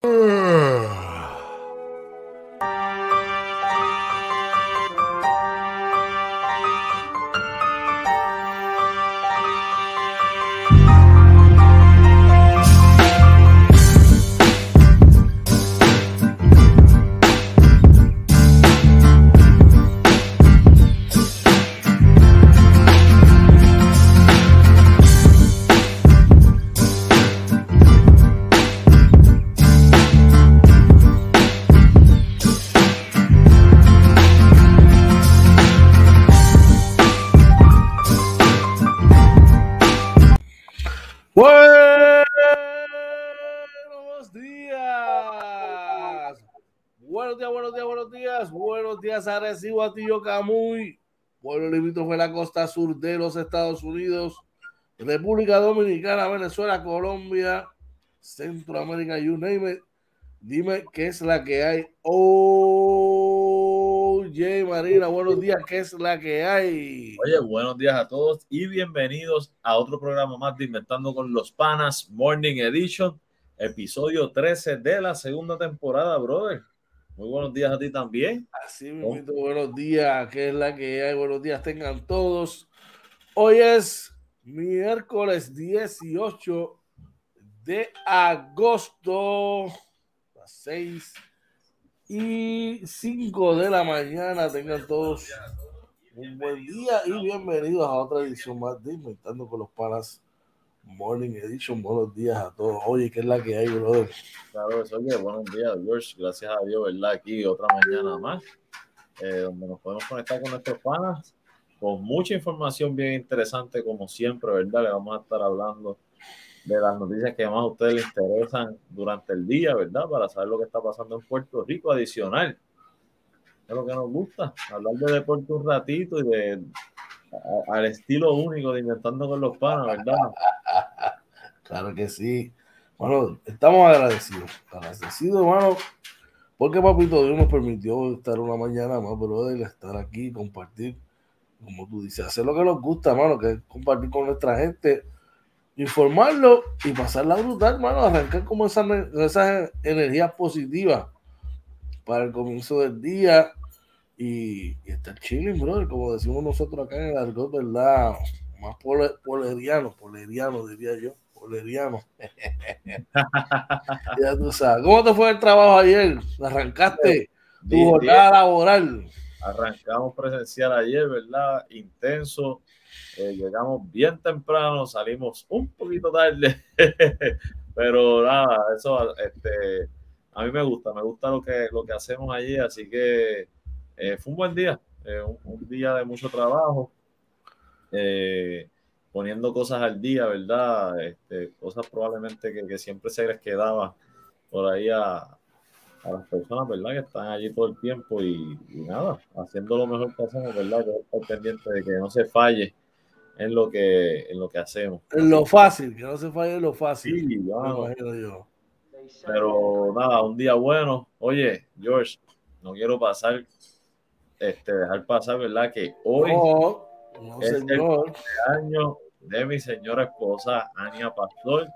Buenos Buenos días, Arecibo, Atillo, Camuy. Pueblo limítrofe de la costa sur de los Estados Unidos, República Dominicana, Venezuela, Colombia, Centroamérica, you name it. Dime qué es la que hay. Oye, Marina, buenos días, ¿qué es la que hay? Oye, buenos días a todos y bienvenidos a otro programa más de Inventando con los Panas, Morning Edition, episodio 13 de la segunda temporada, brother. Muy buenos días a ti también. Así mismo, buenos días, ¿qué es la que hay? Buenos días tengan todos. Hoy es miércoles 18 de agosto, las 6 y 5 de la mañana. Tengan todos un buen día y bienvenidos a otra edición más de Inventando con los Panas Morning Edition. Buenos días a todos. Oye, ¿qué es la que hay, brother? Claro, eso, oye, buenos días, George. Gracias a Dios, ¿verdad? Aquí otra mañana más, eh, donde nos podemos conectar con nuestros panas con mucha información bien interesante, como siempre, ¿verdad? Le vamos a estar hablando de las noticias que más a ustedes les interesan durante el día, ¿verdad? Para saber lo que está pasando en Puerto Rico adicional. Es lo que nos gusta, hablar de deporte un ratito y de al estilo único de Inventando con los Panas, ¿verdad? Claro que sí. Bueno, estamos agradecidos. Agradecidos, hermano. Porque papito Dios nos permitió estar una mañana más, brother, estar aquí, compartir, como tú dices, hacer lo que nos gusta, hermano, que es compartir con nuestra gente, informarlo y pasarla brutal, hermano, arrancar como esas, esas energías positivas para el comienzo del día y, y estar chilling, brother, como decimos nosotros acá en el argot, ¿verdad? Más pole- poleriano, poleriano diría yo, poleriano. ya tú sabes. ¿Cómo te fue el trabajo ayer? ¿Arrancaste tu Bien, jornada laboral? Arrancamos presencial ayer, ¿verdad? Intenso. Eh, llegamos bien temprano, salimos un poquito tarde, pero nada, eso este, a mí me gusta, me gusta lo que, lo que hacemos allí, así que eh, fue un buen día, eh, un, un día de mucho trabajo, eh, poniendo cosas al día, ¿verdad? Este, cosas probablemente que, que siempre se les quedaba por ahí a, a las personas, ¿verdad? Que están allí todo el tiempo y, y nada, haciendo lo mejor que hacemos, ¿verdad? Que es estar pendiente de que no se falle en lo que, en lo que hacemos. En lo fácil, que no se falle en lo fácil. Sí, vamos. yo. Pero nada, un día bueno. Oye, George, no quiero pasar, este, dejar pasar, ¿verdad? Que hoy No, no, es el- señor. año de mi señora esposa, Ania Pastor.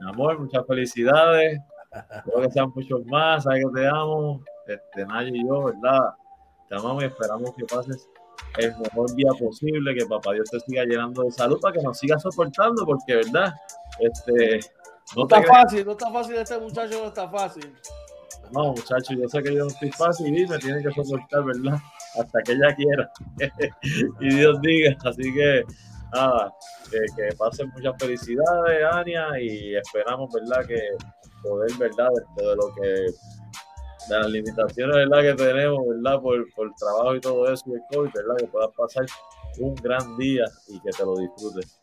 Mi amor, muchas felicidades. Espero que sean muchos más. Sabes que te amo. Este, Naya y yo, ¿verdad? Te amamos y esperamos que pases el mejor día posible, que papá Dios te siga llenando de salud para que nos siga soportando, porque, ¿verdad? Este, No no está fácil, no está fácil este muchacho, no está fácil. No, muchachos, yo sé que yo no estoy fácil y me tiene que soportar, ¿verdad? Hasta que ella quiera. y Dios diga. Así que, nada, que, que pasen muchas felicidades, Ania, y esperamos, ¿verdad? Que poder, ¿verdad? De lo que, de las limitaciones, ¿verdad? Que tenemos, ¿verdad? Por, por el trabajo y todo eso y el COVID, ¿verdad? Que puedas pasar un gran día y que te lo disfrutes.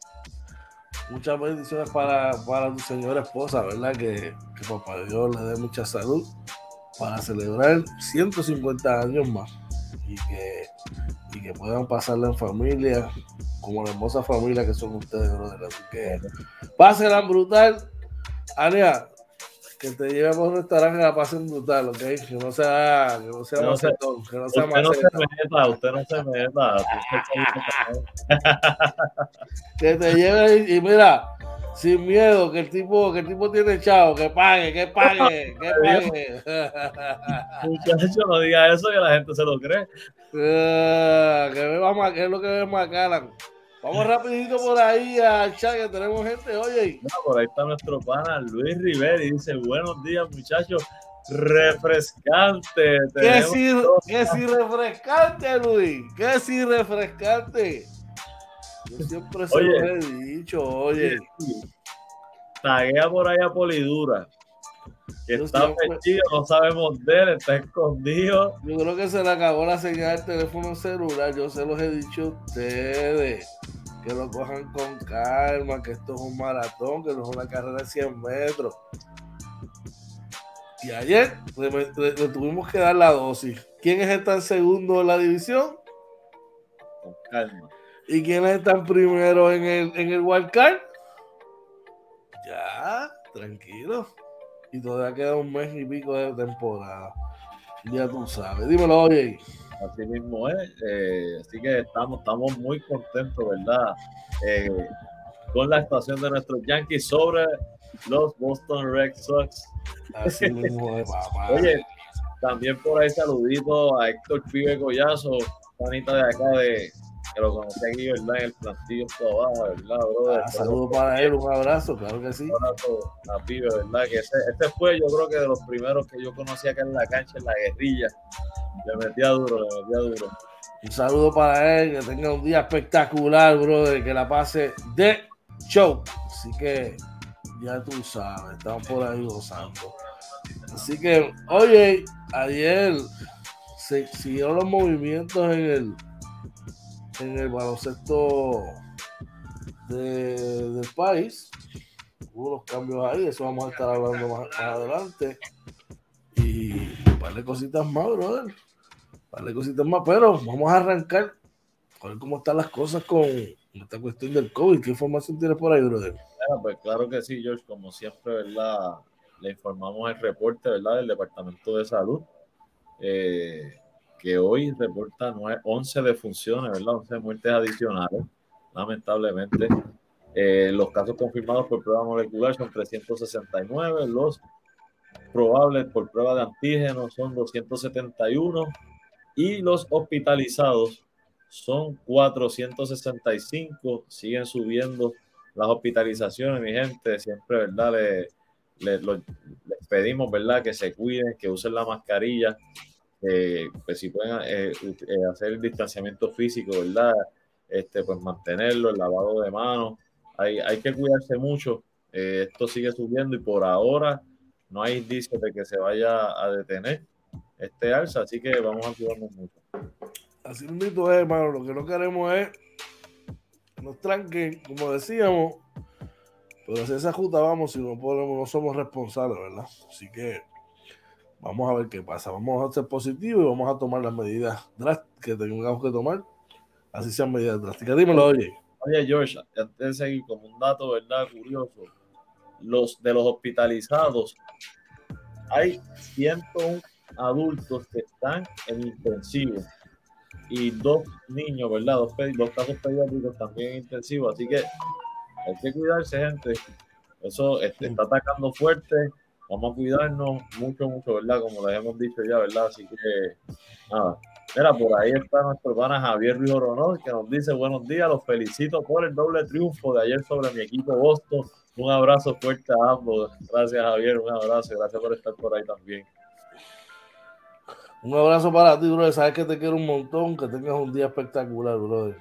Muchas bendiciones para, para tu señora esposa, ¿verdad? Que, que papá Dios le dé mucha salud para celebrar 150 años más y que, y que puedan pasarla en familia, como la hermosa familia que son ustedes, brother. Así que pásenla brutal. Ania, que te llevemos a un restaurante que la pasen brutal, ¿ok? Que no sea, que no sea No macetón, que no sea Usted no se meta, usted no se meta. que te lleve y, y mira, sin miedo, que el tipo, que el tipo tiene chavo, que pague, que pague, que pague. Muchacho, no diga eso que la gente se lo cree. Ah, que más, que es lo que ve Macallan. Vamos rapidito por ahí al chat que tenemos gente, oye. No, por ahí está nuestro pana Luis Rivera y dice, buenos días muchachos, refrescante. ¿Qué si, ¿Qué si refrescante, Luis? ¿Qué si refrescante? Yo siempre se lo he dicho, oye. Taguea por ahí a Polidura. Que está siempre... no sabemos de él, está escondido. Yo creo que se le acabó la señal del teléfono celular. Yo se los he dicho a ustedes. Que lo cojan con calma, que esto es un maratón, que no es una carrera de 100 metros. Y ayer le, le, le tuvimos que dar la dosis. ¿Quién es el tan segundo en la división? Con calma. ¿Y quiénes están primero en el, en el wildcard? Ya, tranquilo. Y todavía queda un mes y pico de temporada. Ya tú sabes. Dímelo, oye. Así mismo es. Eh, así que estamos, estamos muy contentos, ¿verdad? Eh, con la actuación de nuestros Yankees sobre los Boston Red Sox. Así mismo es, papá. Oye, también por ahí saludito a Héctor Pibe Collazo, panita de acá de, que lo conocí aquí, ¿verdad? En el plantillo todo abajo, ¿verdad, brother? Ah, saludos para él, un abrazo, claro que sí. Un abrazo a Pibe, ¿verdad? Que ese, este fue, yo creo que de los primeros que yo conocí acá en la cancha, en la guerrilla. Le metía duro, le metía duro. Un saludo para él, que tenga un día espectacular, brother, que la pase de show. Así que ya tú sabes, estamos por ahí gozando. Así que, oye, ayer se siguieron los movimientos en el en el baloncesto de, del país. Hubo unos cambios ahí, eso vamos a estar hablando más, más adelante. Y un par de cositas más, brother. Un par de cositas más, pero vamos a arrancar a ver cómo están las cosas con esta cuestión del COVID. ¿Qué información tienes por ahí, brother? Bueno, pues claro que sí, George, como siempre, ¿verdad? Le informamos el reporte, ¿verdad? Del Departamento de Salud. Eh, que hoy reporta 11 defunciones, ¿verdad? 11 muertes adicionales, lamentablemente. Eh, los casos confirmados por prueba molecular son 369, los probables por prueba de antígenos son 271 y los hospitalizados son 465. Siguen subiendo las hospitalizaciones, mi gente. Siempre, ¿verdad? Le, le, les pedimos, ¿verdad? Que se cuiden, que usen la mascarilla, eh, pues si pueden eh, eh, hacer el distanciamiento físico, ¿verdad? Este, pues mantenerlo, el lavado de manos. Hay, hay que cuidarse mucho. Esto sigue subiendo y por ahora no hay indicios de que se vaya a detener este alza, así que vamos a cuidarnos mucho. Así mismo es, hermano. Lo que no queremos es que nos tranquen, como decíamos, pero si esa justa vamos si no podemos, no somos responsables, ¿verdad? Así que Vamos a ver qué pasa. Vamos a ser positivos y vamos a tomar las medidas drásticas que tengamos que tomar. Así sean medidas drásticas. Dímelo, oye. Oye, George, antes de seguir con un dato, ¿verdad? Curioso. Los de los hospitalizados, hay 101 adultos que están en intensivo y dos niños, ¿verdad? Dos, dos casos pediátricos también en intensivo. Así que hay que cuidarse, gente. Eso este, está atacando fuerte vamos a cuidarnos mucho, mucho, ¿verdad? Como les hemos dicho ya, ¿verdad? Así que, nada. Mira, por ahí está nuestro pana Javier Ruiz Ronald, que nos dice buenos días, los felicito por el doble triunfo de ayer sobre mi equipo Boston. Un abrazo fuerte a ambos. Gracias, Javier, un abrazo. Gracias por estar por ahí también. Un abrazo para ti, brother. Sabes que te quiero un montón, que tengas un día espectacular, brother.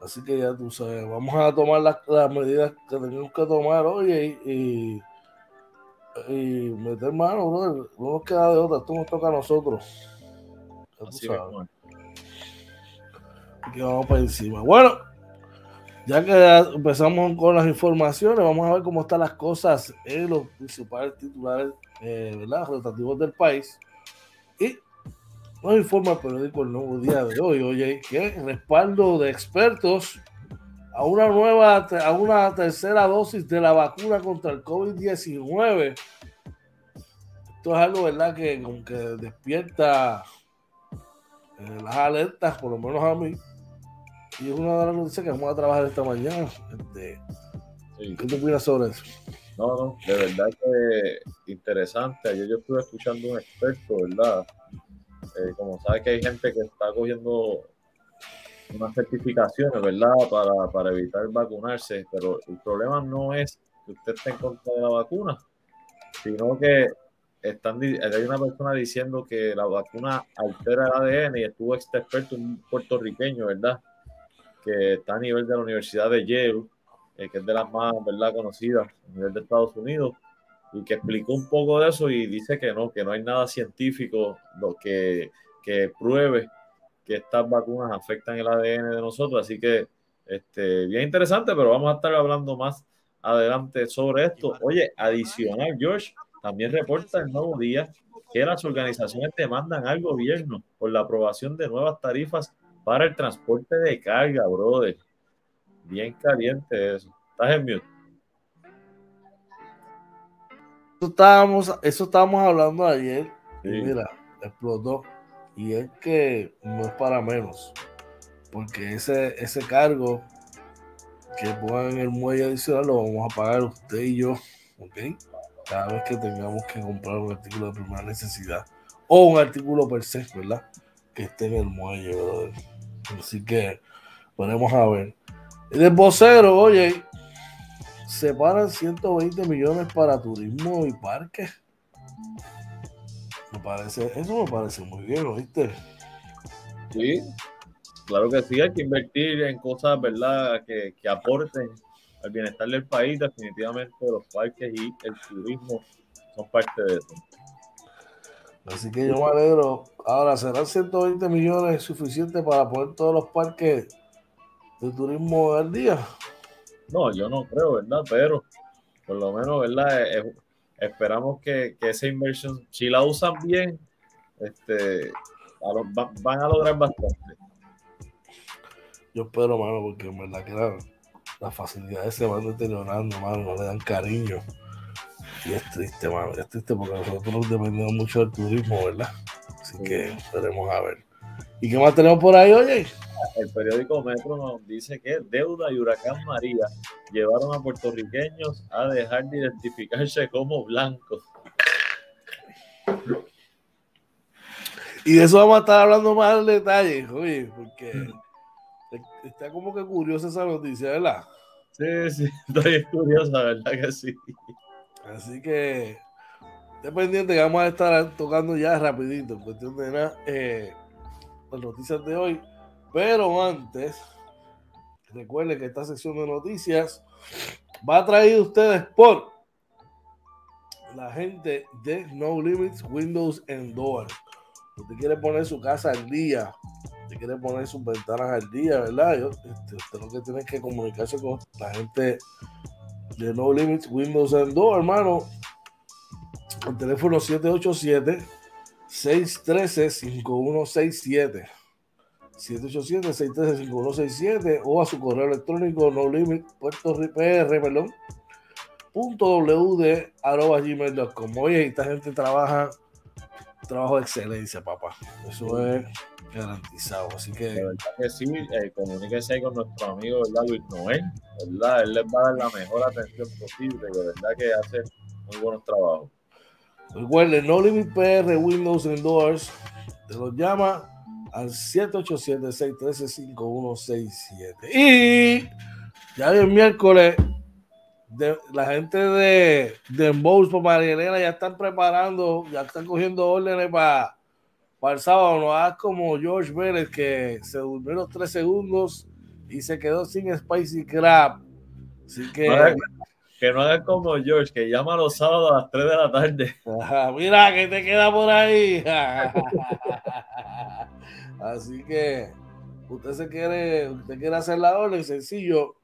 Así que ya tú sabes, vamos a tomar las, las medidas que tenemos que tomar hoy y, y y meter mano, brother. No nos queda de otra, esto nos toca a nosotros. Así sabes. Que vamos para encima. Bueno, ya que empezamos con las informaciones, vamos a ver cómo están las cosas en los principales titulares, eh, ¿verdad? Rotativos del país. Y nos informa el periódico El Nuevo Día de hoy, oye, que respaldo de expertos a una nueva, a una tercera dosis de la vacuna contra el COVID-19. Esto es algo, ¿verdad?, que, que despierta eh, las alertas, por lo menos a mí. Y es una de las noticias que vamos a trabajar esta mañana. Este, ¿Qué te opinas sobre eso? No, no, de verdad que interesante. Ayer yo estuve escuchando un experto, ¿verdad? Eh, como sabes que hay gente que está cogiendo unas certificaciones, ¿verdad? Para, para evitar vacunarse, pero el problema no es que usted esté en contra de la vacuna, sino que están, hay una persona diciendo que la vacuna altera el ADN y estuvo este experto, un puertorriqueño, ¿verdad? Que está a nivel de la Universidad de Yale, eh, que es de las más, ¿verdad?, conocidas a nivel de Estados Unidos, y que explicó un poco de eso y dice que no, que no hay nada científico lo que, que pruebe que estas vacunas afectan el ADN de nosotros, así que este, bien interesante, pero vamos a estar hablando más adelante sobre esto. Oye, adicional, George, también reporta el nuevo día que las organizaciones demandan al gobierno por la aprobación de nuevas tarifas para el transporte de carga, brother. Bien caliente eso. Estás en mute. Eso estábamos, eso estábamos hablando ayer. Y mira, explotó. Y es que no es para menos. Porque ese, ese cargo que pongan en el muelle adicional lo vamos a pagar usted y yo. ¿Ok? Cada vez que tengamos que comprar un artículo de primera necesidad. O un artículo per se, ¿verdad? Que esté en el muelle, brother. Así que ponemos a ver. El vocero, oye, separan 120 millones para turismo y parques. Me parece, eso me parece muy bien, ¿oíste? Sí, claro que sí, hay que invertir en cosas, ¿verdad?, que, que aporten al bienestar del país. Definitivamente los parques y el turismo son parte de eso. Así que yo me alegro. Ahora, ¿serán 120 millones suficientes para poner todos los parques de turismo al día? No, yo no creo, ¿verdad? Pero por lo menos, ¿verdad? Esperamos que, esa inversión, si la usan bien, este, van a lograr bastante. Yo espero, mano, porque en verdad que las facilidades se van deteriorando, mano, no le dan cariño. Y es triste, mano, es triste porque nosotros dependemos mucho del turismo, ¿verdad? Así que esperemos a ver. ¿Y qué más tenemos por ahí, oye? El periódico Metro nos dice que deuda y huracán María llevaron a puertorriqueños a dejar de identificarse como blancos. Y de eso vamos a estar hablando más en detalle, oye, porque está como que curiosa esa noticia, ¿verdad? Sí, sí, estoy curiosa, ¿verdad que sí? Así que, dependiente que vamos a estar tocando ya rapidito, en cuestión de nada, eh, las noticias de hoy. Pero antes, recuerden que esta sección de noticias va a traer ustedes por la gente de No Limits Windows and Doors. Usted quiere poner su casa al día, usted quiere poner sus ventanas al día, ¿verdad? Este, usted lo que tiene que comunicarse con la gente de No Limits Windows and Doors, hermano. El teléfono 787 613 5167 787-613-5167 o a su correo electrónico no limit puerto pr perdón punto wd arroba gmail.com oye esta gente trabaja trabajo de excelencia papá. Eso es garantizado. Así que de verdad que sí eh, comuníquense con nuestro amigo ¿verdad? Luis Noel ¿verdad? él les va a dar la mejor atención posible de verdad que hace muy buenos trabajos. Recuerden no limit pr windows and doors te los llama al 787-613-5167. Y ya el miércoles, de, la gente de, de por María Elena ya están preparando, ya están cogiendo órdenes para para el sábado. No hagas como George Vélez que se durmió los tres segundos y se quedó sin Spicy Crab. Así que. que no hagan como George, que llama los sábados a las 3 de la tarde. mira, que te queda por ahí. Así que usted se quiere, usted quiere hacer la orden, sencillo.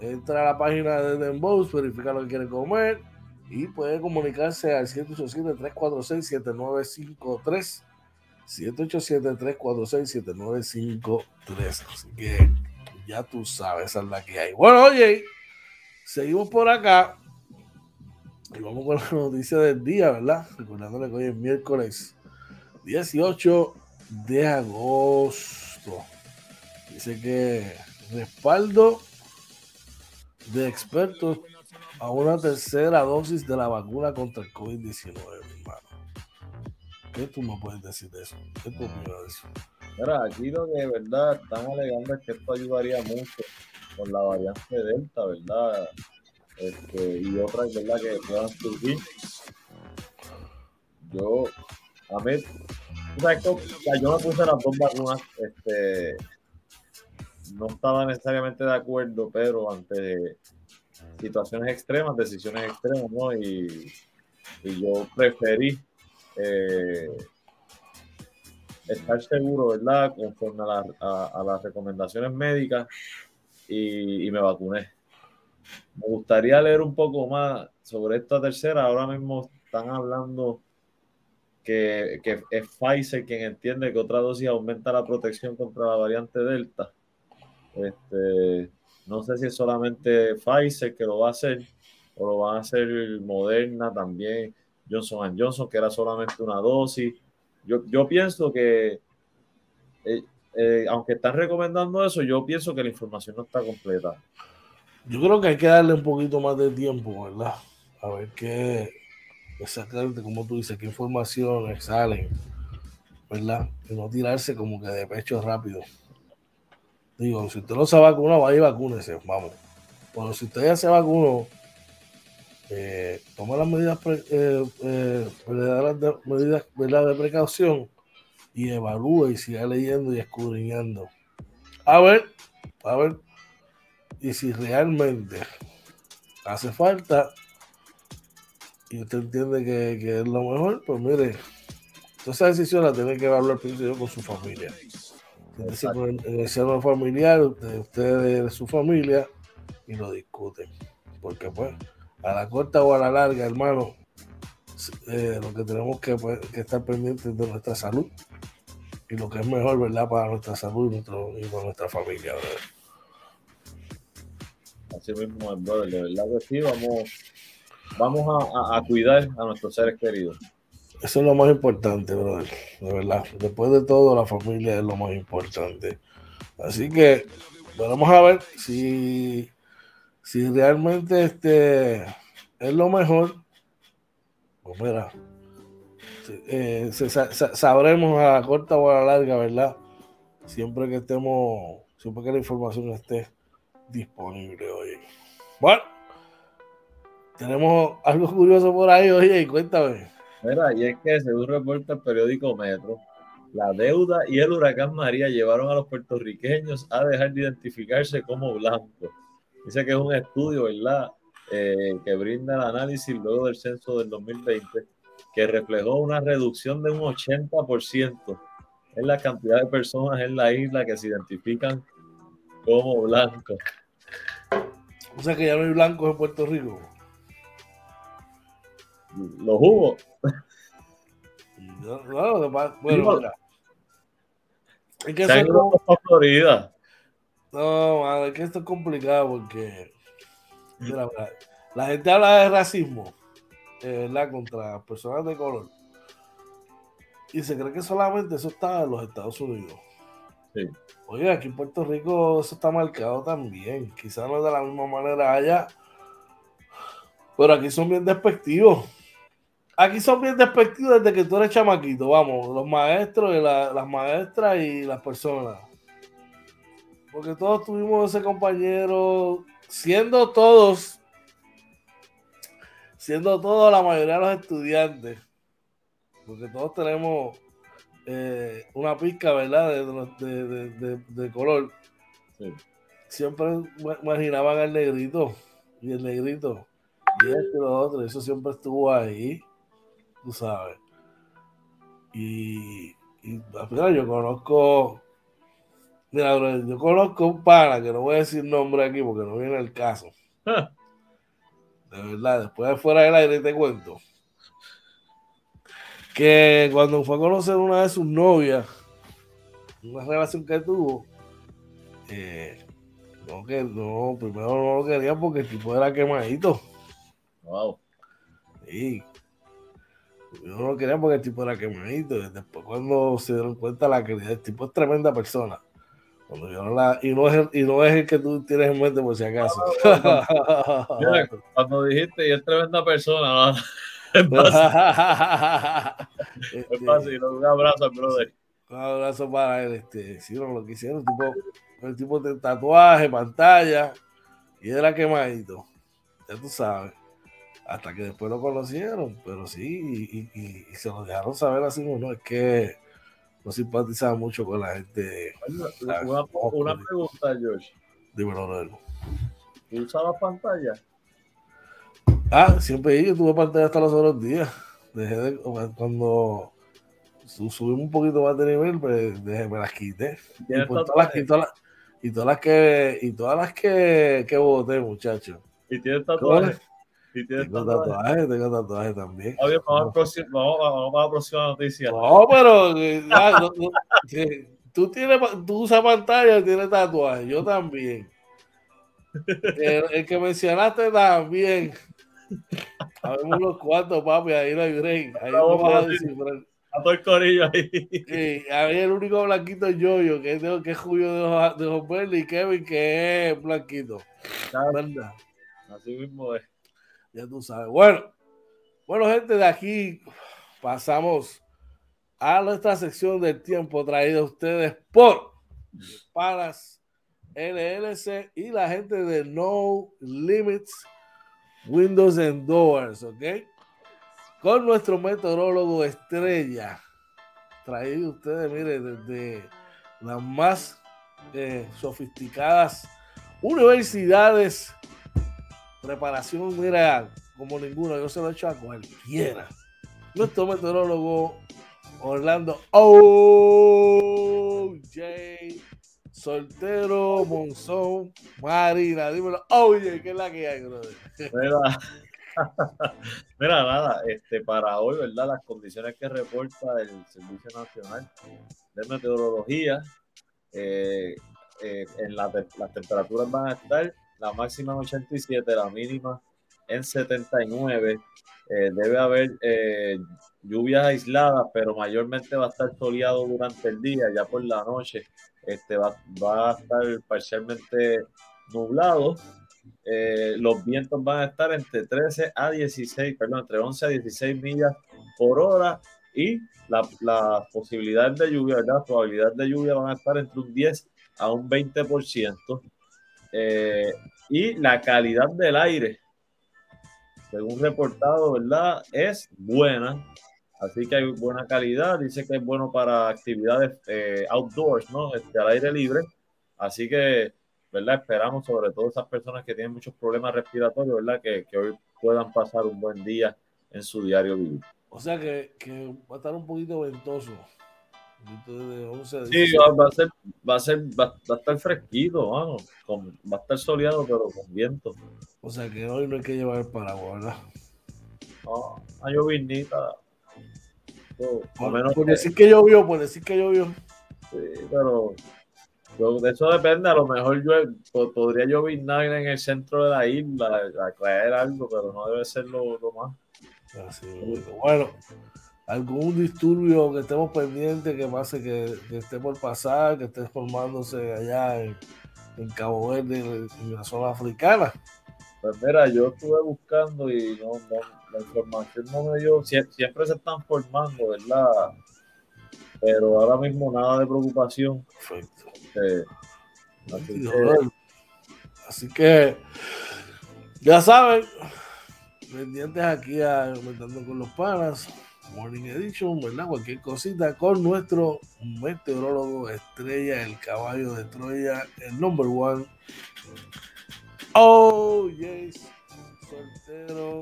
Entra a la página de Dembows, verifica lo que quiere comer y puede comunicarse al 787-346-7953. 787-346-7953. Así que ya tú sabes, esa es la que hay. Bueno, oye, seguimos por acá. Y vamos con la noticia del día, ¿verdad? Recordándole que hoy es miércoles 18 de agosto. Dice que respaldo de expertos a una tercera dosis de la vacuna contra el COVID-19, hermano. ¿Qué tú me puedes decir de eso? ¿Qué tú opinas de eso? Mira, aquí lo que de verdad están alegando es que esto ayudaría mucho con la variante Delta, ¿verdad? Este, y otras, ¿verdad? Que puedan surgir. Yo, a mí, yo me puse las dos vacunas, este, no estaba necesariamente de acuerdo, pero ante situaciones extremas, decisiones extremas, ¿no? Y, y yo preferí eh, estar seguro, ¿verdad? Conforme a, las recomendaciones médicas y, me vacuné. Me gustaría leer un poco más sobre esta tercera. Ahora mismo están hablando que, que es Pfizer quien entiende que otra dosis aumenta la protección contra la variante Delta. Este, no sé si es solamente Pfizer que lo va a hacer o lo van a hacer Moderna también, Johnson Johnson, que era solamente una dosis. Yo, yo pienso que, eh, eh, aunque están recomendando eso, yo pienso que la información no está completa. Yo creo que hay que darle un poquito más de tiempo, ¿verdad? A ver qué, exactamente como tú dices, qué información salen, ¿verdad? Y no tirarse como que de pecho rápido. Digo, si usted no se vacuna, vaya y vacúnese, vamos. Pero si usted ya se vacunó, eh, toma las medidas, eh, eh, medidas, de precaución y evalúe y siga leyendo y escudriñando. A ver, a ver, y si realmente hace falta y usted entiende que, es lo mejor, pues mire, esa decisión la tiene que evaluar primero con su familia en el seno familiar, ustedes de su familia, y lo discuten. Porque pues, a la corta o a la larga, hermano, eh, lo que tenemos que, pues, que, estar pendientes de nuestra salud y lo que es mejor, ¿verdad? Para nuestra salud y, para nuestra familia, Así mismo, brother, de verdad que sí, vamos, vamos a cuidar a nuestros seres queridos. Eso es lo más importante, brother. De verdad. Después de todo, la familia es lo más importante. Así que vamos a ver si, si realmente este es lo mejor. Pues mira, eh, sabremos a la corta o a la larga, ¿verdad? Siempre que estemos, siempre que la información esté disponible hoy. Bueno, tenemos algo curioso por ahí, oye, y cuéntame. Mira, y es que según reporta el periódico Metro, la deuda y el huracán María llevaron a los puertorriqueños a dejar de identificarse como blancos. Dice que es un estudio, ¿verdad? Eh, que brinda el análisis luego del censo del 2020, que reflejó una reducción de un 80% en la cantidad de personas en la isla que se identifican como blancos. O sea que ya no hay blancos en Puerto Rico. Los hubo. No, no, bueno, mira. Es que eso. No, madre, es que esto es complicado porque mira, la gente habla de racismo, eh, ¿verdad? Contra personas de color. Y se cree que solamente eso está en los Estados Unidos. Sí. Oye, aquí en Puerto Rico eso está marcado también. Quizás no de la misma manera allá. Pero aquí son bien despectivos aquí son bien despectivos desde que tú eres chamaquito, vamos, los maestros y las maestras y las personas. Porque todos tuvimos ese compañero, siendo todos, siendo todos la mayoría de los estudiantes, porque todos tenemos eh, una pizca, ¿verdad? De, color. Siempre imaginaban al negrito y el negrito y este y lo otro, eso siempre estuvo ahí tú sabes. Y, y yo conozco, mira, yo conozco un pana que no voy a decir nombre aquí porque no viene el caso. De verdad, después de fuera del aire te cuento. Que cuando fue a conocer una de sus novias, una relación que tuvo, eh, no, que no, primero no lo quería porque el tipo era quemadito. Wow. Sí, yo no lo quería porque el tipo era quemadito. Después, cuando se dieron cuenta la calidad, el tipo es tremenda persona. y, no es, y no es el que tú tienes en mente por si acaso. cuando dijiste, y es tremenda persona, ¿no? es fácil. un abrazo, brother. Un abrazo para él. Este, si no lo quisieron, el tipo, el tipo de tatuaje, pantalla, y era quemadito. Ya tú sabes. Hasta que después lo conocieron, pero sí, y, se lo dejaron saber así, no, es que no simpatizaba mucho con la gente. Una, pregunta, Josh. Dímelo, ¿Tú usabas pantalla? Ah, siempre yo tuve pantalla hasta los otros días. Dejé de, cuando subimos un poquito más de nivel, pues dejé, me las quité. Y, pues todas las, y, todas las, y, todas las, que y todas las que, que voté, muchachos. ¿Y tienes tatuajes? Tengo tatuajes, tengo tatuajes también. Oye, vamos, vamos, a la próxima noticia. No, pero ya, tú, tienes, tú usas pantalla y tienes tatuajes, yo también. El, el, que mencionaste también. Sabemos los cuantos, papi, ahí no hay break. Ahí no vas a descifrar. A todo el corillo ahí. Sí, a el único blanquito es Yoyo, que es, de, que es Julio de, de José y Kevin, que es blanquito. ¿Verdad? Así mismo es. Ya tú sabes. Bueno, bueno, gente, de aquí pasamos a nuestra sección del tiempo traída a ustedes por Paras LLC y la gente de No Limits Windows and Doors, ¿ok? Con nuestro meteorólogo estrella, traído ustedes, mire, desde las más eh, sofisticadas universidades preparación, mira, como ninguno, yo se lo he hecho a cualquiera. Nuestro meteorólogo Orlando OJ, soltero, Monzón, Marina, dímelo, oye, ¿qué es la que hay, brother? Mira, mira, nada, este, para hoy, ¿verdad? Las condiciones que reporta el Servicio Nacional de Meteorología, eh, eh, en la, las temperaturas van a estar la máxima en 87, la mínima en 79. Eh, debe haber eh, lluvias aisladas, pero mayormente va a estar soleado durante el día, ya por la noche este, va, a estar parcialmente nublado. Eh, los vientos van a estar entre 13 a 16, perdón, entre 11 a 16 millas por hora y la, la posibilidad de lluvia, la probabilidad de lluvia van a estar entre un 10 a un 20%. Eh, y la calidad del aire, según reportado, ¿verdad? Es buena. Así que hay buena calidad. Dice que es bueno para actividades eh, outdoors, ¿no? Este, al aire libre. Así que, ¿verdad? Esperamos sobre todo esas personas que tienen muchos problemas respiratorios, ¿verdad? Que, que hoy puedan pasar un buen día en su diario vivir. O sea que, que va a estar un poquito ventoso sí, va, a ser, va a ser, va, a estar fresquito, va a estar soleado, pero con viento. O sea que hoy no hay que llevar el paraguas, ¿verdad? No, hay llovinita. Por, menos por decir que llovió, por decir que llovió. Sí, pero de eso depende, a lo mejor yo podría llover en el centro de la isla, a caer algo, pero no debe ser lo, más. Así, bueno, algún disturbio que estemos pendientes, que pase que, esté por pasar, que esté formándose allá en, Cabo Verde, en la zona africana. Pues mira, yo estuve buscando y no, la información no me dio, siempre, se están formando, ¿verdad? Pero ahora mismo nada de preocupación. Perfecto. Eh, así, que, ya saben, pendientes aquí a Aumentando con los Panas Morning Edition, ¿verdad? Cualquier cosita con nuestro meteorólogo estrella, el caballo de Troya, el number one. Oh, yes, soltero,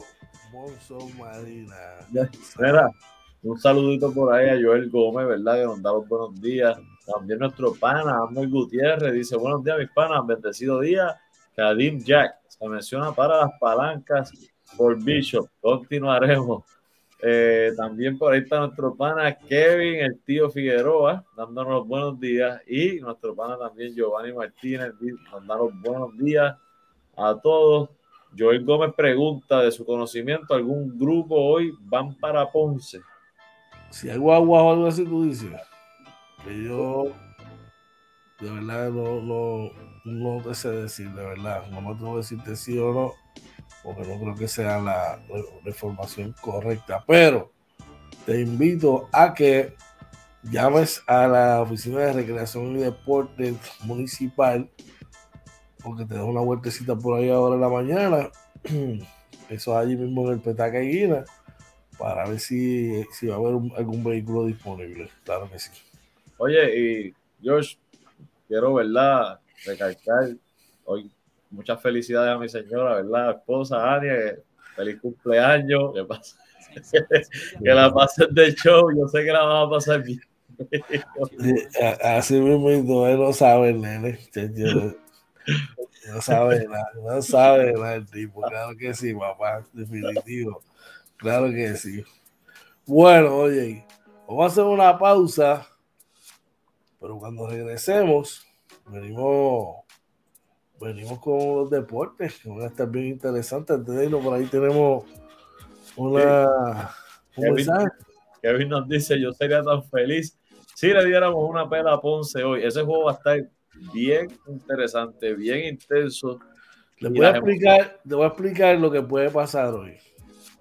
Monzo Marina. Espera, un saludito por ahí a Joel Gómez, ¿verdad? Que nos da los buenos días. También nuestro pana, Amor Gutiérrez, dice: Buenos días, mis panas, bendecido día. Kadim Jack se menciona para las palancas por Bishop. Continuaremos. Eh, también por ahí está nuestro pana Kevin, el tío Figueroa, dándonos buenos días. Y nuestro pana también Giovanni Martínez, dándonos buenos días a todos. Joel Gómez pregunta de su conocimiento, ¿algún grupo hoy van para Ponce? Si hay guagua o algo así, tú dices. Que yo, de verdad no, no, no te sé decir, de verdad. No me atrevo a decirte sí o no, porque no creo que sea la, información correcta. Pero te invito a que llames a la oficina de recreación y deporte municipal porque te da una vueltecita por ahí ahora en la mañana. Eso allí mismo en el Petaca Guina para ver si, si va a haber algún vehículo disponible. Claro que sí. Oye, y George, quiero, ¿verdad? Recalcar hoy muchas felicidades a mi señora, ¿verdad? Esposa Ania, feliz cumpleaños. Que, pasa? que la pases de show, yo sé que la vas a pasar bien. Así mismo, él no sabe, nene. No sabe nada, no sabe nada el tipo. Claro que sí, papá, definitivo. Claro que sí. Bueno, oye, vamos a hacer una pausa, pero cuando regresemos, venimos, venimos con los deportes, que van a estar bien interesantes. Antes de irnos, por ahí tenemos una, un Kevin, mensaje. Kevin nos dice: Yo sería tan feliz si le diéramos una pela a Ponce hoy. Ese juego va a estar bien interesante, bien intenso. Le voy, a explicar, le voy a explicar lo que puede pasar hoy,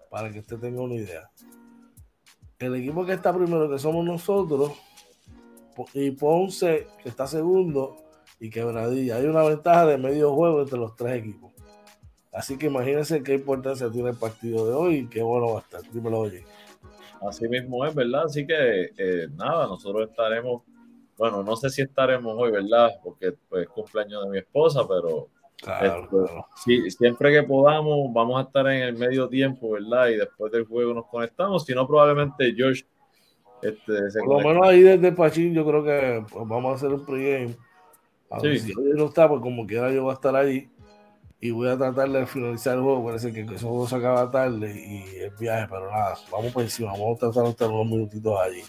para que usted tenga una idea. El equipo que está primero, que somos nosotros, y Ponce, que está segundo, y Quebradilla. Hay una ventaja de medio juego entre los tres equipos. Así que imagínense qué importancia tiene el partido de hoy y qué bueno va a estar. Dímelo, oye. Así mismo es, ¿verdad? Así que eh, nada, nosotros estaremos bueno, no sé si estaremos hoy, ¿verdad? Porque pues, es cumpleaños de mi esposa, pero claro, este, claro. Sí, siempre que podamos, vamos a estar en el medio tiempo, ¿verdad? Y después del juego nos conectamos. Si no, probablemente George. Este, se Por lo menos ahí desde Pachín, yo creo que pues, vamos a hacer un pregame. A Sí. ver si hoy no está, pues como quiera yo voy a estar ahí. Y voy a tratar de finalizar el juego. Parece que ese juego se acaba tarde y el viaje, pero nada, vamos por encima. Vamos a tratar de estar unos minutitos allí.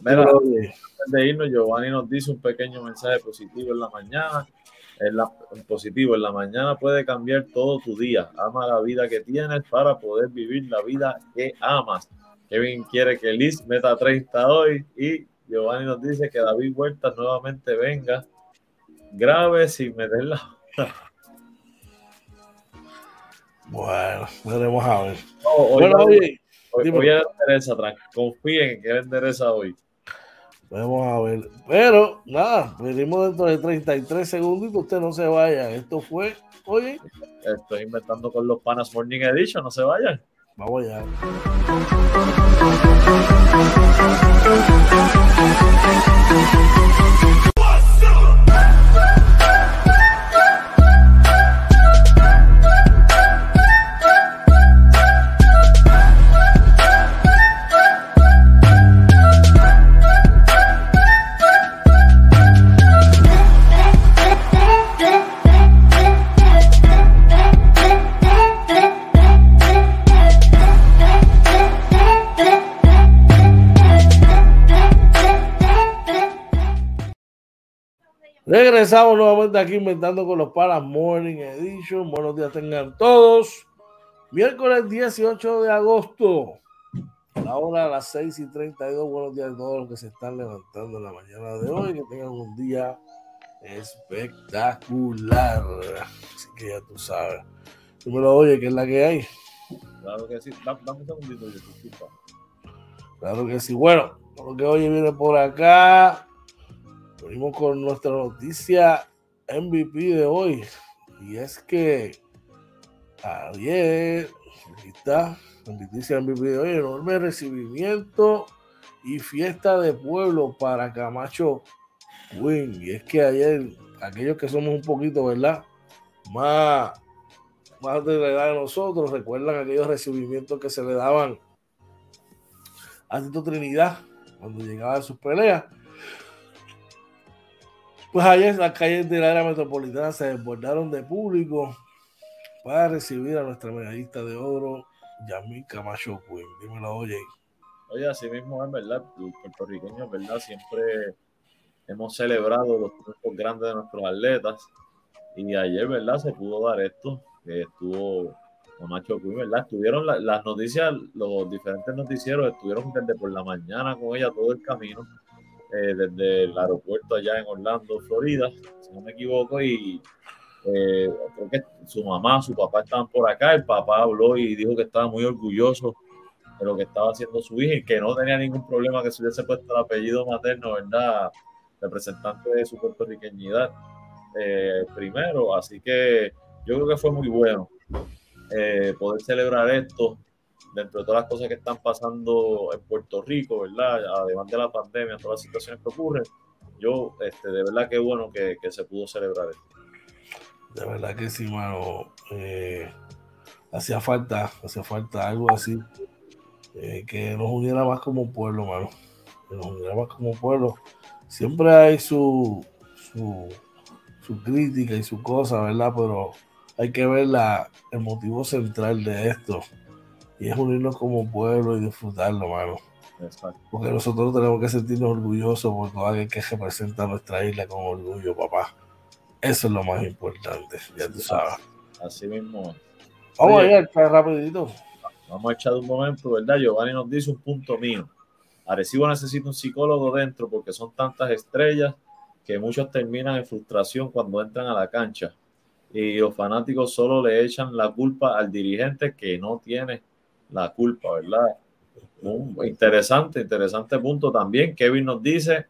Mira, antes de irnos, Giovanni nos dice un pequeño mensaje positivo en la mañana. En la, en positivo, en la mañana puede cambiar todo tu día. Ama la vida que tienes para poder vivir la vida que amas. Kevin quiere que Liz meta 30 hoy y Giovanni nos dice que David Huerta nuevamente venga grave sin meter la. Bueno, veremos a ver. No, hoy, Bueno, hoy, hoy endereza, tran- confíen en que él endereza hoy. Vamos a ver. Pero nada, venimos dentro de 33 segunditos. Usted no se vaya. Esto fue. Oye, Estoy inventando con los Panas Morning Edition, no se vayan. vamos allá. Regresamos nuevamente aquí inventando con los Paras Morning Edition. Buenos días tengan todos. Miércoles 18 de agosto. La hora a las 6 y 32. Buenos días a todos los que se están levantando en la mañana de hoy. Que tengan un día espectacular. Así que ya tú sabes. Tú me lo oyes, que es la que hay. Claro que sí. Da- Dame un segundito, yo disculpa. Claro que sí. Bueno, lo que hoy viene por acá. Venimos con nuestra noticia MVP de hoy. Y es que ayer, aquí está, noticia MVP de hoy, enorme recibimiento y fiesta de pueblo para Camacho Win. Y es que ayer, aquellos que somos un poquito, ¿verdad? Más, más de la edad de nosotros, recuerdan aquellos recibimientos que se le daban a Tito Trinidad cuando llegaba a sus peleas. Pues ayer las calles de la área metropolitana se desbordaron de público para recibir a nuestra medallista de oro, Yamil Camacho Quinn. Dímelo, oye. Oye, así mismo es verdad, los puertorriqueños, ¿verdad? Siempre hemos celebrado los triunfos grandes de nuestros atletas. Y ayer, ¿verdad? Se pudo dar esto, estuvo Camacho Quinn, ¿verdad? Estuvieron la- las noticias, los diferentes noticieros estuvieron desde por la mañana con ella todo el camino. Eh, desde el aeropuerto allá en Orlando, Florida, si no me equivoco, y eh, creo que su mamá, su papá estaban por acá, el papá habló y dijo que estaba muy orgulloso de lo que estaba haciendo su hija y que no tenía ningún problema que se hubiese puesto el apellido materno, ¿verdad? Representante de su puertorriqueñidad eh, primero, así que yo creo que fue muy bueno poder celebrar esto dentro de todas las cosas que están pasando en Puerto Rico, ¿verdad? Además de la pandemia, todas las situaciones que ocurren, yo, este, de verdad que bueno que, se pudo celebrar esto. De verdad que sí, mano. Eh, hacía falta, hacía falta algo así, eh, que nos uniera más como pueblo, mano. Que nos uniera más como pueblo. Siempre hay su, su, su crítica y su cosa, ¿verdad? Pero hay que ver la, el motivo central de esto y es unirnos como pueblo y disfrutarlo, mano. Porque nosotros tenemos que sentirnos orgullosos por todo aquel que representa nuestra isla con orgullo, papá. Eso es lo más importante, ya tú sabes. Así mismo. Vamos a ir rapidito. Vamos a echar un momento, ¿verdad? Giovanni nos dice un punto mío. Arecibo necesita un psicólogo dentro porque son tantas estrellas que muchos terminan en frustración cuando entran a la cancha. Y los fanáticos solo le echan la culpa al dirigente que no tiene la culpa, ¿verdad? interesante, interesante punto también. Kevin nos dice,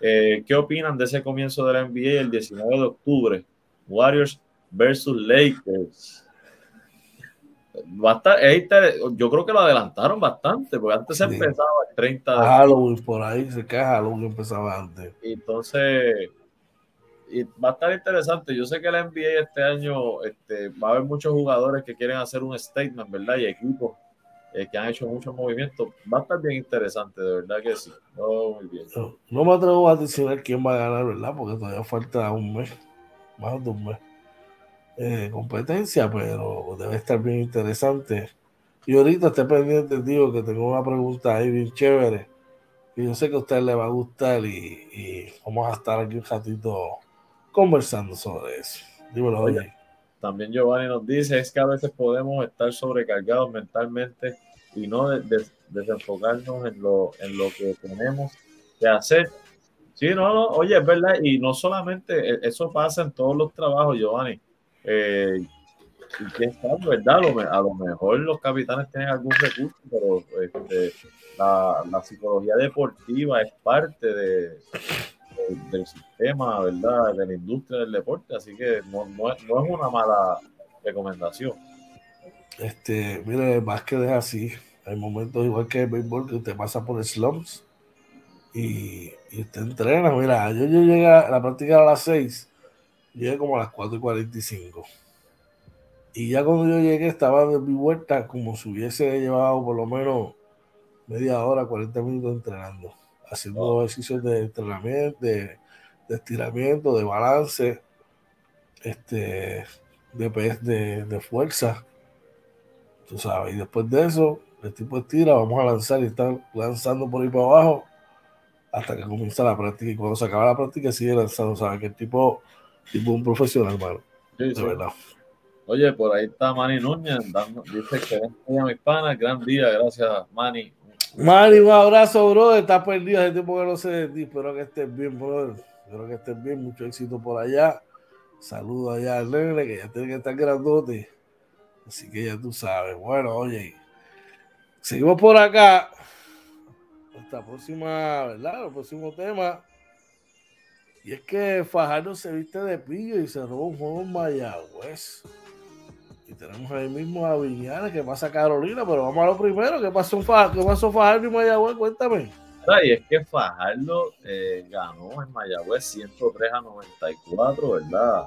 eh, ¿qué opinan de ese comienzo de la NBA el 19 de octubre? Warriors versus Lakers. Va yo creo que lo adelantaron bastante, porque antes se empezaba el 30 de Halloween, por ahí se cae Halloween empezaba antes. Entonces, y va a estar interesante. Yo sé que la NBA este año este, va a haber muchos jugadores que quieren hacer un statement, ¿verdad? Y equipos eh, que han hecho muchos movimientos. Va a estar bien interesante, de verdad que sí. muy bien. No, me atrevo a decir quién va a ganar, ¿verdad? Porque todavía falta un mes, más de un mes eh, competencia, pero debe estar bien interesante. Y ahorita esté pendiente, digo, que tengo una pregunta ahí bien chévere. Y yo sé que a usted le va a gustar y, vamos a estar aquí un ratito conversando sobre eso. Dímelo, oye. También Giovanni nos dice, es que a veces podemos estar sobrecargados mentalmente y no desenfocarnos en lo, en lo que tenemos que hacer. Sí, no, no, oye, es verdad, y no solamente e, eso pasa en todos los trabajos, Giovanni. Eh, y quién sabe, ¿verdad? A lo, mejor los capitanes tienen algún recurso, pero este, la, la, psicología deportiva es parte de, del sistema, ¿verdad? De la industria del deporte, así que no, no, es, una mala recomendación. Este, mire, el básquet es así. Hay momentos igual que el béisbol que usted pasa por slumps y, y usted entrena. Mira, yo, yo llegué a la práctica a las 6, llegué como a las 4 y 45. Y ya cuando yo llegué estaba de mi vuelta como si hubiese llevado por lo menos media hora, 40 minutos entrenando haciendo ejercicios de entrenamiento, de, estiramiento, de balance, este, de, de, fuerza. Tú sabes, y después de eso, el tipo estira, vamos a lanzar y está lanzando por ahí para abajo hasta que comienza la práctica. Y cuando se acaba la práctica, sigue lanzando. ¿Sabes? Que el tipo, tipo un profesional, hermano. de verdad. Oye, por ahí está Manny Núñez, dice que es mi pana, gran día, gracias Manny, Mari, un abrazo, bro. Estás perdido hace tiempo que no sé de ti. Espero que estés bien, bro. Espero que estés bien. Mucho éxito por allá. Saludos allá al nene, que ya tiene que estar grandote. Así que ya tú sabes. Bueno, oye. Seguimos por acá. Esta próxima, ¿verdad? El próximo tema. Y es que Fajardo se viste de pillo y se robó un juego en Mayagüez. Y tenemos ahí mismo a Viñales que pasa Carolina, pero vamos a lo primero. ¿Qué pasó, ¿Qué pasó Fajardo y Mayagüez? Cuéntame. Y es que Fajardo eh, ganó en Mayagüez 103 a 94, ¿verdad?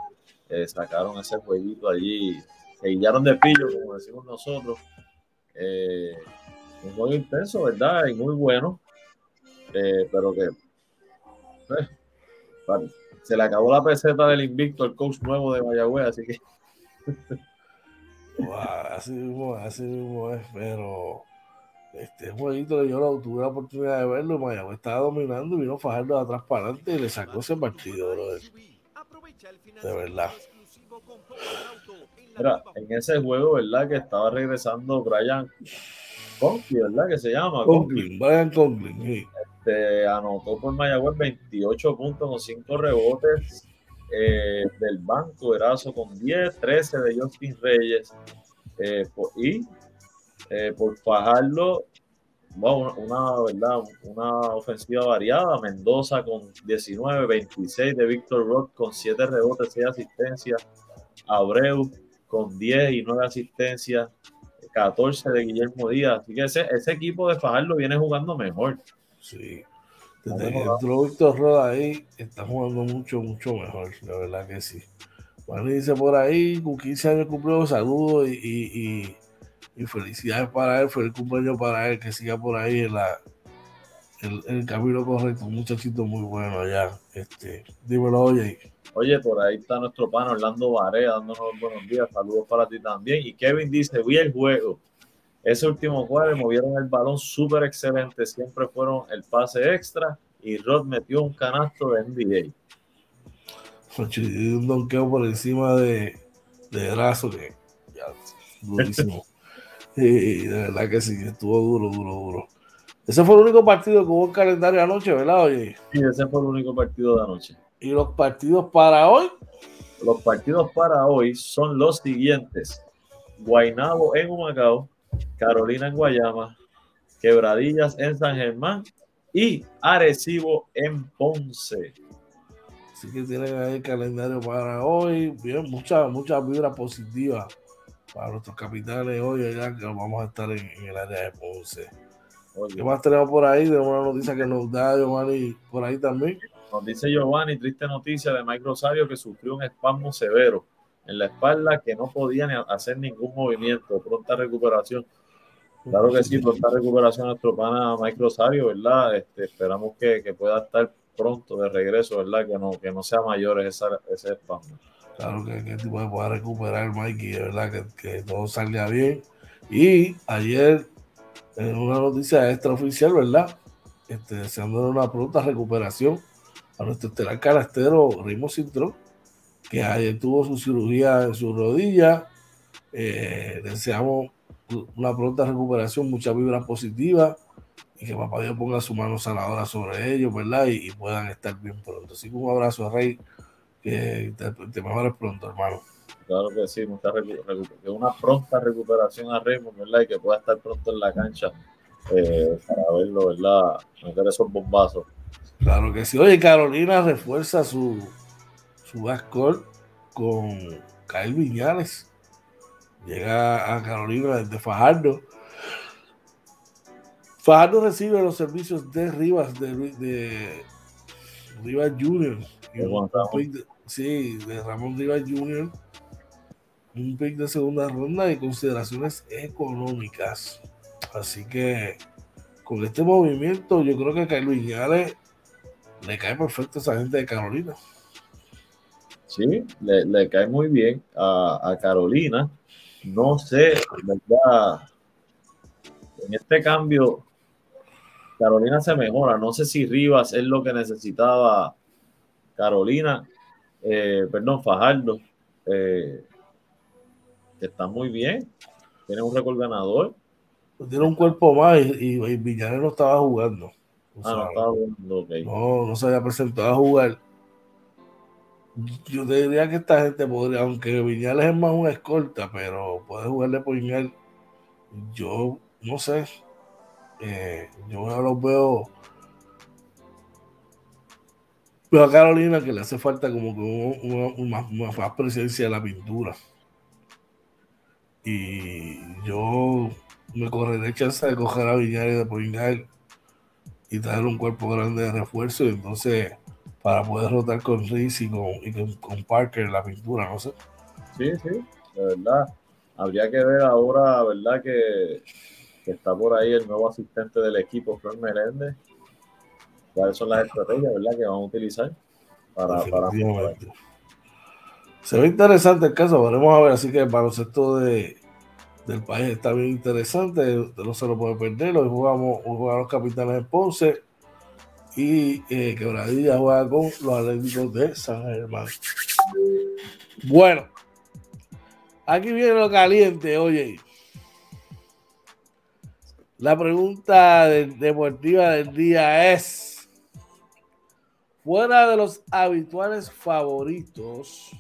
Eh, sacaron ese jueguito allí, se guiaron de pillo, como decimos nosotros. Eh, un juego intenso, ¿verdad? Y muy bueno. pero que se le acabó la peseta del invicto al coach nuevo de Mayagüez, así que así mismo, así mismo es, pero este jueguito yo lo, tuve la oportunidad de verlo, Mayagüez estaba dominando y vino Fajardo de atrás para adelante y le sacó ese partido, De verdad. Mira, en ese juego, ¿verdad? Que estaba regresando Brian Conklin, ¿verdad? Que se llama Conklin, Brian Conklin, este, anotó por Mayagüez 28 puntos con 5 rebotes eh, del banco, Erazo con 10, 13 de Justin Reyes. Eh, y eh, por Fajardo, bueno, una, ¿verdad? una ofensiva variada. Mendoza con 19, 26 de Víctor Rock con 7 rebotes, 6 asistencias. Abreu con 10 y 9 asistencias. 14 de Guillermo Díaz. Así que ese, ese equipo de Fajardo viene jugando mejor. Sí. Desde que entró Víctor Roda ahí, está jugando mucho, mucho mejor. La verdad que sí. Juan dice por ahí, con 15 años cumplió, saludos y, y, y, felicidades para él, feliz cumpleaños para él, que siga por ahí en la el, el camino correcto, un muchachito muy bueno allá. Este, dímelo, oye. Oye, por ahí está nuestro pan Orlando Varea dándonos buenos días. Saludos para ti también. Y Kevin dice: Vi el juego. Ese último jueves movieron el balón súper excelente. Siempre fueron el pase extra. Y Rod metió un canasto de NBA. Un donqueo por encima de, de Brazo que ya, durísimo. y de verdad que sí, estuvo duro, duro, duro. Ese fue el único partido que hubo en calendario anoche, ¿verdad? Oye? Sí, ese fue el único partido de anoche. ¿Y los partidos para hoy? Los partidos para hoy son los siguientes. Guaynabo en Humacao, Carolina en Guayama, Quebradillas en San Germán y Arecibo en Ponce. Así que tienen ahí el calendario para hoy. Bien, mucha, mucha vibra positiva para nuestros capitales hoy, allá que vamos a estar en, el área de Ponce. ¿Qué más tenemos por ahí? De una noticia que nos da Giovanni por ahí también. Nos dice Giovanni, triste noticia de Mike Rosario que sufrió un espasmo severo en la espalda que no podía hacer ningún movimiento. Pronta recuperación. Claro que sí, pronta recuperación a nuestro pana Mike Rosario, ¿verdad? Este, esperamos que, que, pueda estar pronto de regreso, ¿verdad? Que no, que no sea mayor ese espasmo. Claro que, que pueda recuperar Mike y verdad que, que todo salga bien. Y ayer, en una noticia extraoficial, ¿verdad? Este, deseándole una pronta recuperación a nuestro estelar carastero Rimo Cintrón, que ayer tuvo su cirugía en su rodilla. Eh, deseamos una pronta recuperación, mucha vibra positiva y que papá Dios ponga su mano sanadora sobre ellos, ¿verdad? Y, puedan estar bien pronto. Así que un abrazo a Rey, que te, te mejores pronto, hermano. Claro que sí, mucha que una pronta recuperación a Raymond, ¿verdad? Y que pueda estar pronto en la cancha eh, para verlo, ¿verdad? Meter esos bombazos. Claro que sí. Oye, Carolina refuerza su, su backcourt con Kyle Viñales. Llega a Carolina desde Fajardo. Fajardo recibe los servicios de Rivas, de, de Rivas Junior. sí, de Ramón Rivas Junior. Un pick de segunda ronda y consideraciones económicas. Así que con este movimiento, yo creo que Kyle Viñales le cae perfecto a esa gente de Carolina. Sí, le, cae muy bien a, Carolina. No sé, verdad, en este cambio, Carolina se mejora. No sé si Rivas es lo que necesitaba Carolina, eh, perdón, Fajardo, eh, está muy bien, tiene un récord ganador. Tiene un cuerpo más y, y, no estaba jugando. Ah, no, no, se había presentado a jugar. Yo te diría que esta gente podría, aunque Viñales es más una escolta, pero puede jugarle por Viñal. Yo no sé. Eh, yo los veo. Veo a Carolina que le hace falta como que una, más presencia de la pintura. Y yo me correré chance de coger a Viñales de Poingal y traer un cuerpo grande de refuerzo y entonces para poder rotar con Riz y con, con, Parker en la pintura, no sé. Sí, sí, de verdad. Habría que ver ahora, ¿verdad? Que, está por ahí el nuevo asistente del equipo, Flor Meléndez. ¿Cuáles son las estrategias, verdad, que van a utilizar para, para... Se ve interesante el caso, veremos a ver. Así que el baloncesto de, del país está bien interesante, no se lo puede perder. Hoy jugamos, hoy jugamos los capitanes de Ponce y eh, Quebradilla juega con los Atléticos de San Germán. Bueno, aquí viene lo caliente, oye. La pregunta deportiva del día es, fuera de los habituales favoritos,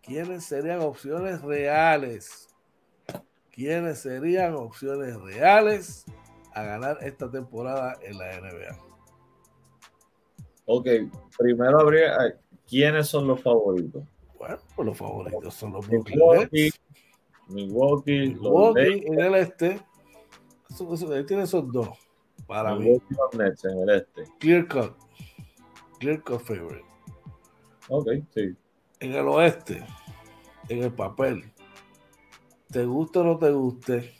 ¿quiénes serían opciones reales? ¿Quiénes serían opciones reales a ganar esta temporada en la NBA? Ok, primero habría, ¿quiénes son los favoritos? Bueno, pues los favoritos son los Milwaukee, Milwaukee, Milwaukee en el este él tiene esos dos. Para mí. Nets en el este. Clear cut. Clear cut favorite. Ok, sí. En el oeste, en el papel, te guste o no te guste,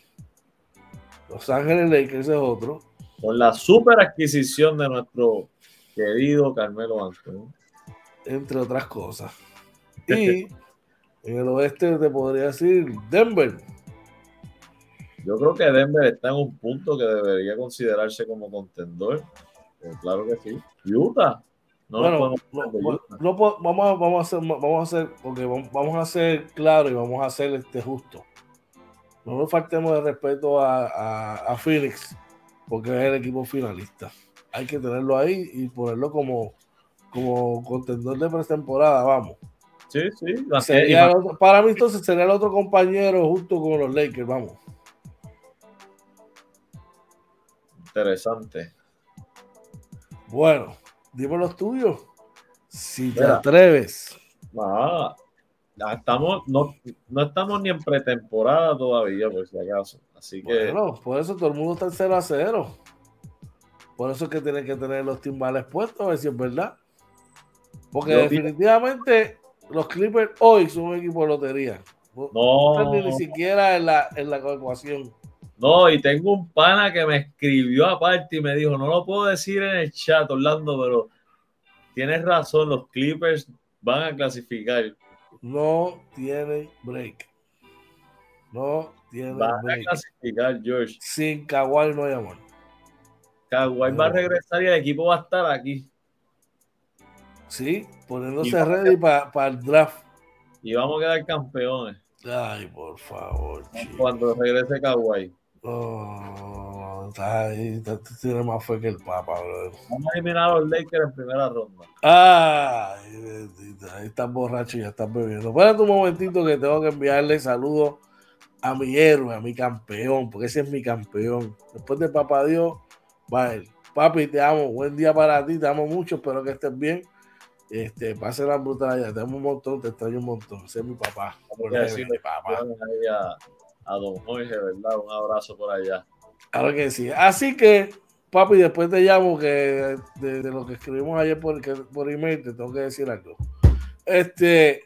Los Ángeles Lakers es otro. Con la super adquisición de nuestro querido Carmelo Anthony. Entre otras cosas. Y en el oeste te podría decir Denver. Yo creo que Denver está en un punto que debería considerarse como contendor. Eh, claro que sí. Utah. No, bueno, no, vamos, a, vamos, a hacer, vamos a hacer, porque vamos a ser claro y vamos a hacer este justo. No nos faltemos de respeto a, a, Phoenix, porque es el equipo finalista. Hay que tenerlo ahí y ponerlo como, como contendor de pretemporada, vamos. Sí, sí. para mí entonces sería el otro compañero justo con los Lakers, vamos. Interesante. Bueno, dime los tuyos. Si te atreves. Ah, estamos, no, estamos ni en pretemporada todavía, por si acaso. Así que. Bueno, por eso todo el mundo está en 0 a 0. Por eso es que tienen que tener los timbales puestos, a ver si es verdad. Porque definitivamente los Clippers hoy son un equipo de lotería. No. Ni, siquiera en la, en la ecuación. No, y tengo un pana que me escribió aparte y me dijo, no lo puedo decir en el chat, Orlando, pero tienes razón, los Clippers van a clasificar. No tienen break. No tienen van break. a clasificar, George. Sin Kawhi no hay amor. Kawhi va a regresar y el equipo va a estar aquí. Sí, poniéndose ready para el draft. Y vamos a quedar campeones. Ay, por favor. Cuando regrese Kawhi. Oh, está ahí, tiene más fe que el Papa, bro. Vamos a eliminar a los Lakers en primera ronda. Ay, ahí están borrachos y ya están bebiendo. Espérate un momentito que tengo que enviarle saludos a mi héroe, a mi campeón, porque ese es mi campeón. Después de Papá Dios, él. Papi, te amo. Buen día para ti, te amo mucho, espero que estés bien. Este, pase la brutalidad, te amo un montón, te extraño un montón. Ese es mi papá. mi papá a don Jorge, ¿verdad? Un abrazo por allá. Claro que sí. Así que, papi, después te llamo que de, lo que escribimos ayer por, por email, te tengo que decir algo. Este,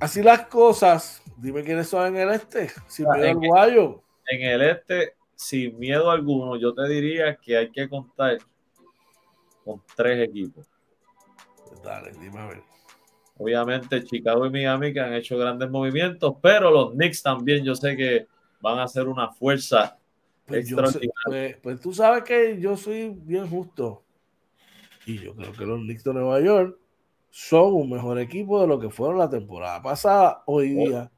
así las cosas, dime quiénes son en el este, sin miedo al guayo. En el este, sin miedo alguno, yo te diría que hay que contar con tres equipos. Dale, dime a ver. Obviamente Chicago y Miami que han hecho grandes movimientos, pero los Knicks también yo sé que van a ser una fuerza pues, pues, pues, tú sabes que yo soy bien justo. Y yo creo que los Knicks de Nueva York son un mejor equipo de lo que fueron la temporada pasada, hoy oh, día.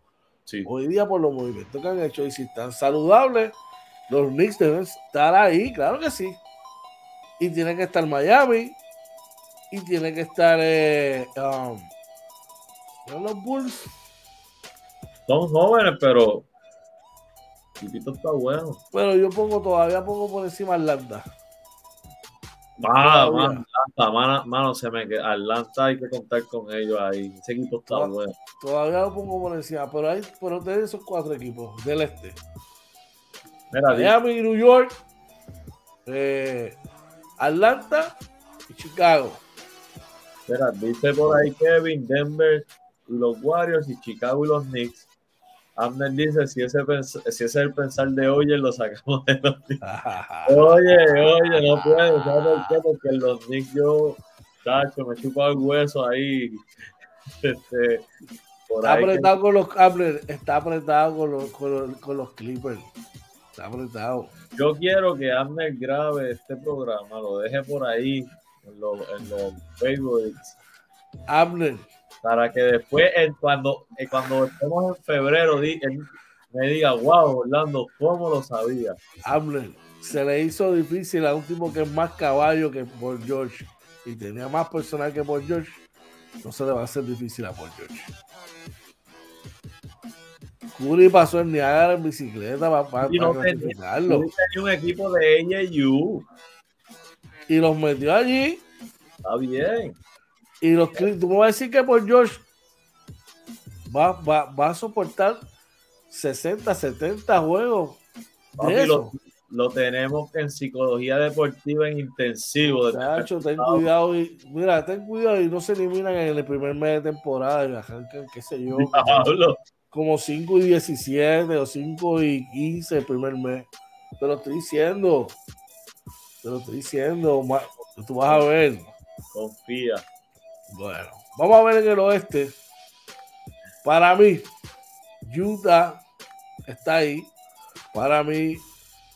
Hoy día por los movimientos que han hecho y si están saludables, los Knicks deben estar ahí, claro que sí. Y tiene que estar Miami y tiene que estar eh, um, los Bulls. Son jóvenes, pero. Tipito está bueno. Pero yo pongo todavía pongo por encima Atlanta. Ah, Atlanta, mano, se me Atlanta hay que contar con ellos ahí. Ese equipo está bueno. Todavía lo pongo por encima, pero hay, pero de esos cuatro equipos del este. Mira, Miami, New York, eh, Atlanta y Chicago. Espera, dice por ahí Kevin, Denver, los Warriors y Chicago y los Knicks. Amner dice, si ese, si ese es el pensar de oye, lo sacamos de los Knicks. oye, oye, no puedo, ¿sabes por qué? Porque los Knicks yo, tacho, me chupo el hueso ahí. Este, está, apretado con los, está apretado con los, con los, Clippers. Está apretado. Yo quiero que Amner grabe este programa, lo deje por ahí en los, en los favorites. Abner, para que después, cuando, cuando estemos en febrero, me diga, wow, Orlando, ¿cómo lo sabía? Hable, se le hizo difícil a un tipo que es más caballo que por George y tenía más personal que por George. No se le va a hacer difícil a por George. Curry pasó en Niagara en bicicleta para, para, Y no para tenía, clasificarlo. Curry tenía un equipo de. Y los metió allí. Está bien. Y los tú me vas a decir que por George va, va, va a soportar 60, 70 juegos Papi, de lo, eso. lo tenemos en psicología deportiva en intensivo. Chacho, ten cuidado y mira, ten cuidado y no se eliminan en el primer mes de temporada y arrancan, qué sé yo, Diablo. Como 5 y 17 o 5 y 15 el primer mes. Te lo estoy diciendo. Te lo estoy diciendo. Tú vas a ver. Confía. Bueno, vamos a ver en el oeste. Para mí, Utah está ahí. Para mí,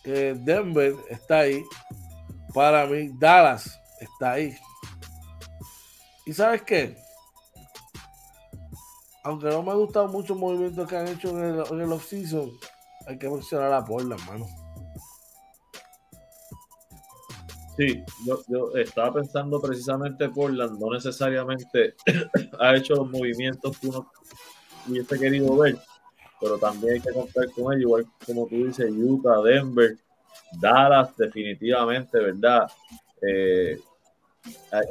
eh, Denver está ahí. Para mí, Dallas está ahí. ¿Y sabes qué? Aunque no me ha gustado mucho el movimiento que han hecho en el, en el offseason, hay que mencionar a Portland, mano. Sí, yo, yo estaba pensando precisamente Portland, no necesariamente ha hecho los movimientos que uno hubiese querido ver, pero también hay que contar con ellos, igual como tú dices, Utah, Denver, Dallas, definitivamente, ¿verdad? Eh,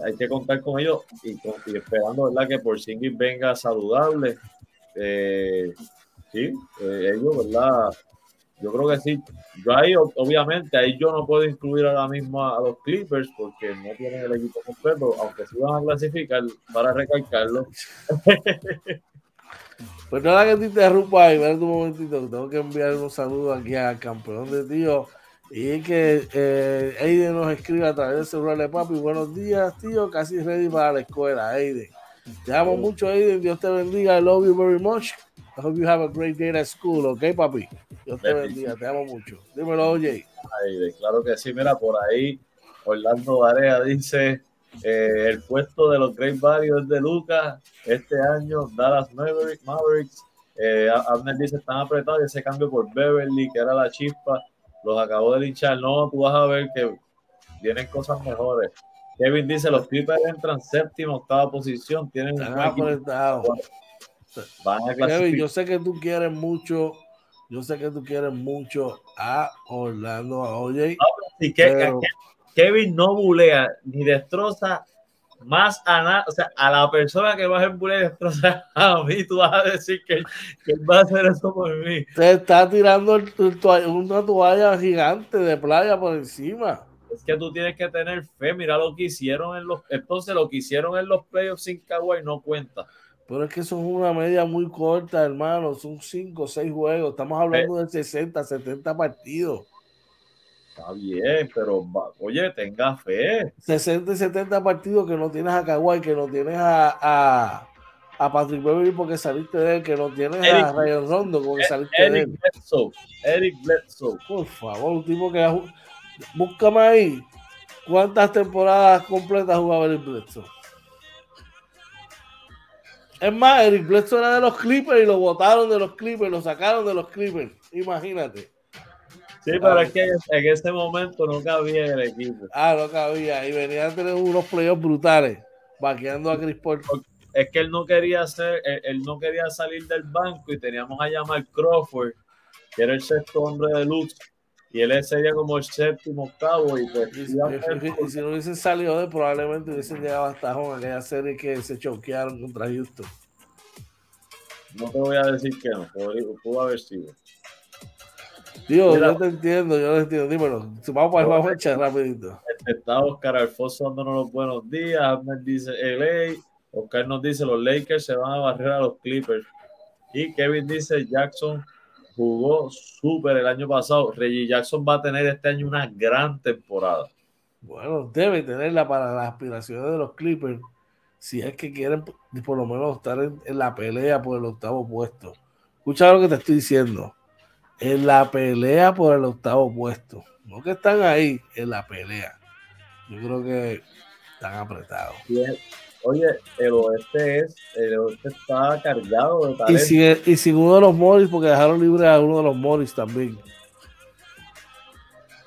hay, que contar con ellos y, esperando, ¿verdad? Que por venga saludable. Eh, sí, eh, ellos, ¿verdad? Yo creo que sí. Yo ahí, ob- obviamente, ahí yo no puedo incluir ahora mismo a, los Clippers porque no tienen el equipo completo, aunque sí van a clasificar para recalcarlo. Perdona que te interrumpa ahí, un momentito, tengo que enviar un saludo aquí al campeón de tío. Y que eh, Aiden nos escribe a través del celular de papi. Buenos días, tío. Casi ready para la escuela, Aiden. Te amo mucho, Aiden. Dios te bendiga. I love you very much. I hope you have a great day at school, ¿ok, papi? Dios te bendiga. Te amo mucho. Dímelo, oye. Ay, de- claro que sí, mira, por ahí Orlando Varea dice eh, el puesto de los Great Barrios de Lucas este año, Dallas Mavericks. Mavericks eh, Abner dice están apretados y ese cambio por Beverly, que era la chispa, los acabó de linchar. No, tú vas a ver que vienen cosas mejores. Kevin dice los Clippers entran séptima, octava posición, tienen un Están apretados. van a Kevin, yo sé que tú quieres mucho. Yo sé que tú quieres mucho a Orlando, a OJ. Pero- que- Kevin no bulea ni destroza más a nada, o sea, a la persona que vas a y destroza a mí, tú vas a decir que, que él va a hacer eso por mí. Te está tirando el- una toalla gigante de playa por encima. Es que tú tienes que tener fe, mira lo que hicieron en los, entonces lo que hicieron en los playoffs sin Kawhi no cuenta. Pero es que eso es una media muy corta, hermano. Son 5 o 6 juegos. Estamos hablando de 60, 70 partidos. Está bien, pero oye, tenga fe. 60 y 70 partidos que no tienes a Kawhi, que no tienes a, a, a Patrick Beverly porque saliste de él, que no tienes a Eric- Ryan Rondo porque saliste de Eric él. Bledsoe, Eric Bledsoe. Por favor, un tipo que... Búscame ahí. ¿Cuántas temporadas completas jugaba Eric Bledsoe? Es más, Eric Bledsoe era de los Clippers y lo botaron de los Clippers, lo sacaron de los Clippers. Imagínate. Sí, pero es que en ese momento no cabía en el equipo. Ah, no cabía. Y venía a tener unos playoffs brutales, vaqueando a Chris Paul. es que él no quería hacer, él, él no quería salir del banco y teníamos a llamar Crawford, que era el sexto hombre de luz, y él sería como el séptimo octavo y pues Y, si no hubiesen salido de, probablemente hubiesen llegado hasta en aquella serie que se choquearon contra Houston. no te voy a decir que no, pudo haber sido. Digo, Mira. yo te entiendo, yo te entiendo. Dímelo. Vamos a echar rapidito. Está Oscar Alfonso dándonos los buenos días, Ahmed dice LA, Oscar nos dice los Lakers se van a barrer a los Clippers y Kevin dice Jackson jugó súper el año pasado, Reggie Jackson va a tener este año una gran temporada. Bueno, debe tenerla para las aspiraciones de los Clippers. Si es que quieren por lo menos estar en, en la pelea por el octavo puesto. Escucha lo que te estoy diciendo. En la pelea por el octavo puesto. No que están ahí, en la pelea. Yo creo que están apretados. Oye, el oeste es, el oeste está cargado de talento. Y sin, y sin uno de los Morris, porque dejaron libre a uno de los Morris también.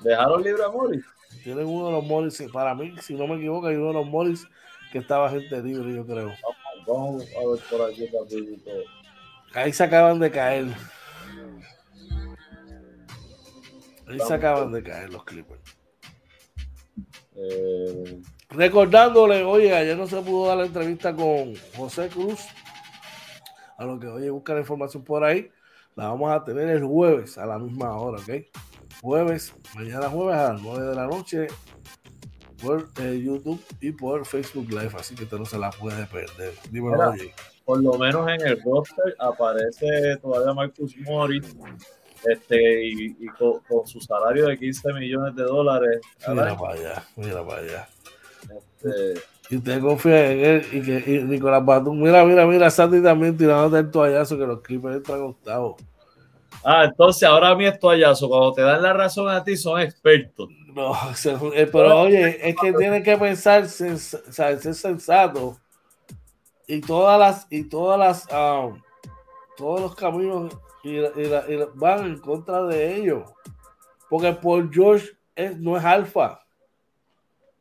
¿Dejaron libre a Morris? Tienen uno de los Morris, para mí, si no me equivoco, hay uno de los Morris que estaba gente libre, yo creo. Vamos, a ver por aquí rapidito. Ahí se acaban de caer. Ahí se acaban de caer los Clippers. Eh, Recordándole, oye, ayer no se pudo dar la entrevista con José Cruz. A lo que, oye, busca la información por ahí. La vamos a tener el jueves a la misma hora, ¿ok? Jueves, mañana jueves a las 9 de la noche por eh, YouTube y por Facebook Live, así que usted no se la puede perder. Dímelo, Mira. oye. por lo menos en el roster aparece todavía Marcus Morris este, y, y con, con su salario de 15 millones de dólares. Mira para allá, mira para allá. Este, Y usted confía en él y que y Nicolás Batum, mira, mira, mira, Sandy también tirándote el toallazo que los Clippers entran octavos. ah, entonces ahora a mí es toallazo. Cuando te dan la razón a ti, son expertos. No, eh, pero oye, es que tienen que pensar, sea, ser sensato y todas las y todas las ah, todos los caminos y y y van en contra de ellos, porque Paul George es, no es alfa.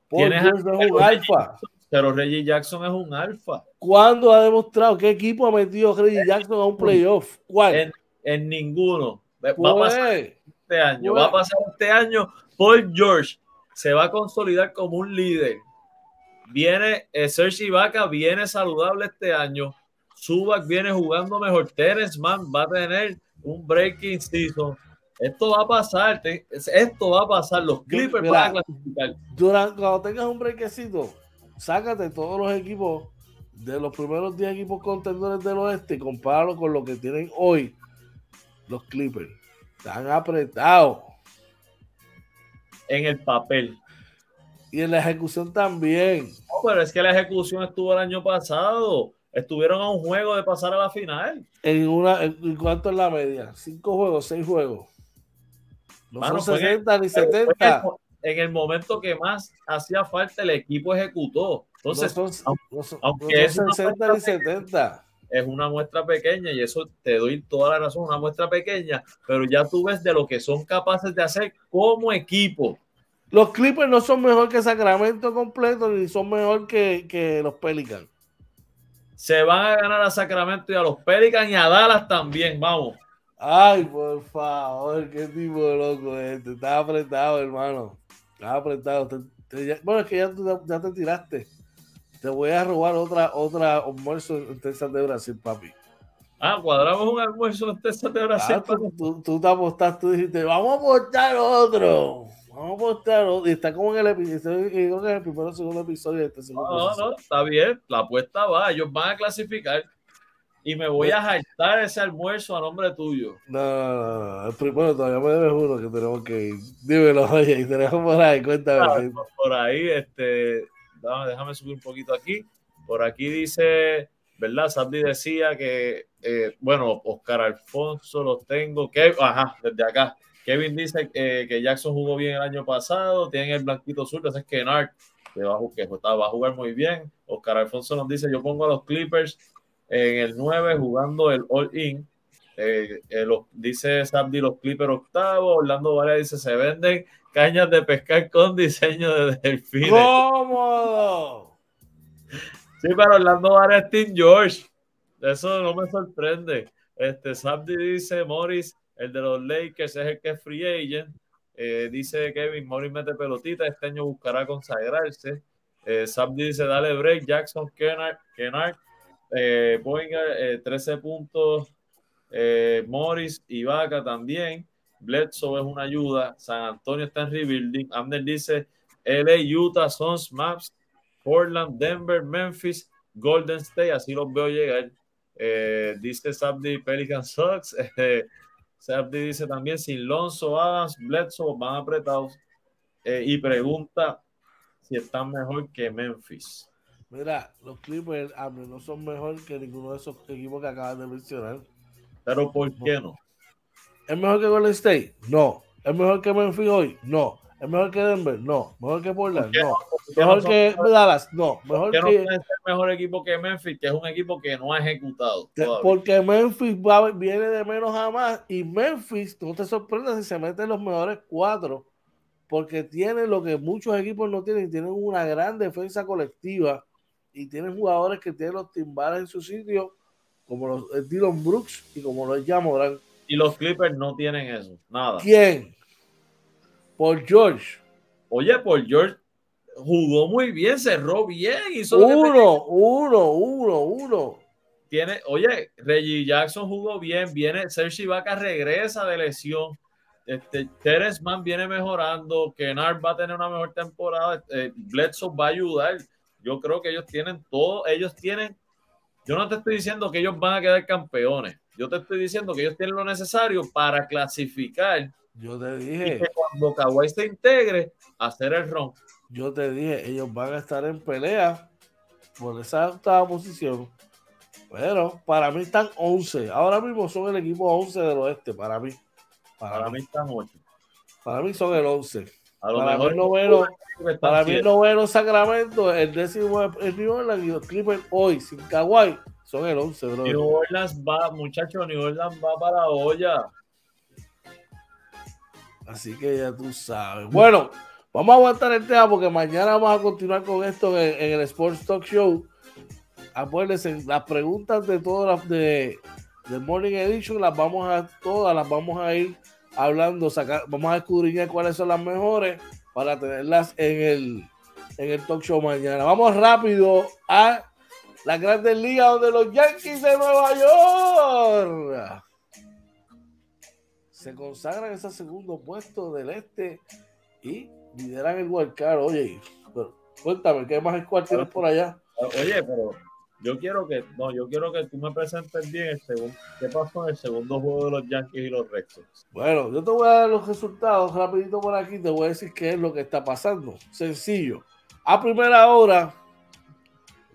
Paul George no es un alfa. Pero Reggie Jackson es un alfa. ¿Cuándo ha demostrado qué equipo ha metido Reggie Jackson a un playoff? ¿Cuál? En, en ninguno. Va a pasar Pues, este año. Pues- Va a pasar este año. Paul George se va a consolidar como un líder. Viene eh, Serge Ibaka, viene saludable este año. Subac viene jugando mejor. Terence Mann va a tener un breaking season. Esto va a pasar. te- esto va a pasar. Los Clippers Mira. van a clasificar. durante, cuando tengas un brequecito, sácate todos los equipos de los primeros 10 equipos contendores del oeste y compáralo con lo que tienen hoy los Clippers. Están apretados. En el papel. Y en la ejecución también. No, pero es que la ejecución estuvo el año pasado. Estuvieron a un juego de pasar a la final. En una, en, ¿en ¿Cuánto es la media? ¿Cinco juegos? ¿Seis juegos? No Mano, son fue en el- 60 ni Pero fue en el 70. mo- En el momento que más hacía falta, el equipo ejecutó. Entonces, no son, aunque- no son- aunque es son una 60 ni 70. es una muestra pequeña y eso te doy toda la razón, una muestra pequeña, pero ya tú ves de lo que son capaces de hacer como equipo. Los Clippers no son mejor que Sacramento completo ni son mejor que, que los Pelicans. Se van a ganar a Sacramento y a los Pelicans y a Dallas también, vamos. Ay, por favor, qué tipo de loco es este. Estaba apretado, hermano. Estaba apretado. Te- te- ya- bueno, es que ya, ya te tiraste. Te voy a robar otra, otra almuerzo en Texas de Brasil, papi. Ah, cuadramos un almuerzo en Texas de Brasil. Ah, tú, tú- tú te apostaste, tú dijiste, vamos a apostar otro. Vamos a apostar otro. Y está como en el episodio, creo que es el primero o segundo episodio de este segundo. No, no, está bien, la apuesta va, ellos van a clasificar y me voy a jaltar ese almuerzo a nombre tuyo. No, no, no, Bueno, todavía me debes uno que tenemos que ir. Dímelo, oye, y tenemos por ahí, cuéntame. Ah, por ahí, este, déjame subir un poquito aquí. Por aquí dice, ¿verdad? Sandy decía que, eh, bueno, Oscar Alfonso los tengo. Que, ajá, desde acá. Kevin dice eh, que Jackson jugó bien el año pasado. Tienen el blanquito sur, ese es que, ju- que va a jugar muy bien. Oscar Alfonso nos dice: Yo pongo a los Clippers en el 9 jugando el All-In. Eh, eh, los- dice Sabdi los Clippers octavo. Orlando Varela dice: Se venden cañas de pescar con diseño de delfines. ¡Cómodo! Sí, pero Orlando Varela es Team George. Eso no me sorprende. Este, Sabdi dice Morris, el de los Lakers, es el que es free agent. Eh, dice Kevin, Morris mete pelotita, este año buscará consagrarse. Eh, dice, dale break, Jackson, Kennard, Kennard eh, Boenger, eh, 13 puntos. Eh, Morris, Ibaka también. Bledsoe es una ayuda. San Antonio está en rebuilding. Amner dice, LA, Utah, Suns, Maps, Portland, Denver, Memphis, Golden State, así los veo llegar. Dice Sabdi Pelican Sox. Sabdi dice también sin Lonzo, Adams, Bledsoe van apretados. Eh, y pregunta si están mejor que Memphis. Mira, los Clippers Amber, no son mejor que ninguno de esos equipos que acabas de mencionar. Pero ¿por qué no? ¿Es mejor que Golden State? No. ¿Es mejor que Memphis hoy? No. ¿Es mejor que Denver? No. ¿Mejor que Portland? No. ¿Mejor que Dallas? No. ¿Mejor que no puede ser mejor equipo que Memphis, que es un equipo que no ha ejecutado? Todavía. Porque Memphis va, viene de menos a más y Memphis, no te sorprendas si se mete en los mejores cuatro, porque tiene lo que muchos equipos no tienen, tienen una gran defensa colectiva y tienen jugadores que tienen los timbales en su sitio, como los eh, Dylan Brooks y como los Jamoran. Y los Clippers no tienen eso, nada. ¿Quién? Por George. Oye, Paul George jugó muy bien, cerró bien, hizo Uno, uno, uno, uno. tiene, oye, Reggie Jackson jugó bien, viene, Serge Ibaka regresa de lesión, este, Terence Mann viene mejorando, Kennard va a tener una mejor temporada, eh, Bledsoe va a ayudar, yo creo que ellos tienen todo, ellos tienen, yo no te estoy diciendo que ellos van a quedar campeones, yo te estoy diciendo que ellos tienen lo necesario para clasificar Yo te y dije, que cuando Kawhi se integre, hacer el ron. yo te dije, ellos van a estar en pelea por esa octava posición. Pero para mí están 11. Ahora mismo son el equipo 11 del oeste. Para mí. Para, Para mí, mí están ocho. para mí son el 11. A lo Para mí mejor noveno, para mí el noveno Sacramento, el décimo es New Orleans y los Clippers hoy sin Kawhi son el 11, bro. New Orleans va, muchachos, New Orleans va para la olla. Así que ya tú sabes. Bueno, vamos a aguantar el tema porque mañana vamos a continuar con esto en, el Sports Talk Show. Acuérdense, las preguntas de todas las de, de Morning Edition las vamos a todas las vamos a ir hablando, sacar, vamos a escudriñar cuáles son las mejores para tenerlas en el en el talk show mañana. Vamos rápido a la Grandes Ligas donde los Yankees de Nueva York se consagran ese segundo puesto del este y lideran el wildcard. Oye, pero cuéntame, ¿qué más squad tienes por allá? Oye, pero yo quiero que, no, yo quiero que tú me presentes bien el segundo, qué pasó en el segundo juego de los Yankees y los Red Sox. Bueno, yo te voy a dar los resultados rapidito por aquí, te voy a decir qué es lo que está pasando. Sencillo. A primera hora,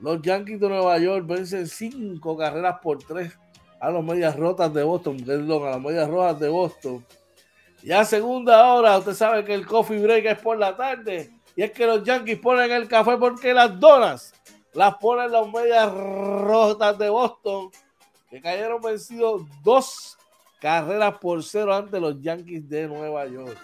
los Yankees de Nueva York vencen cinco carreras por tres a los medias rotas de Boston, perdón, a las medias rojas de Boston. Y a segunda hora, usted sabe que el coffee break es por la tarde. Y es que los Yankees ponen el café porque las donas las ponen las medias rotas de Boston, que cayeron vencidos dos carreras por cero ante los Yankees de Nueva York.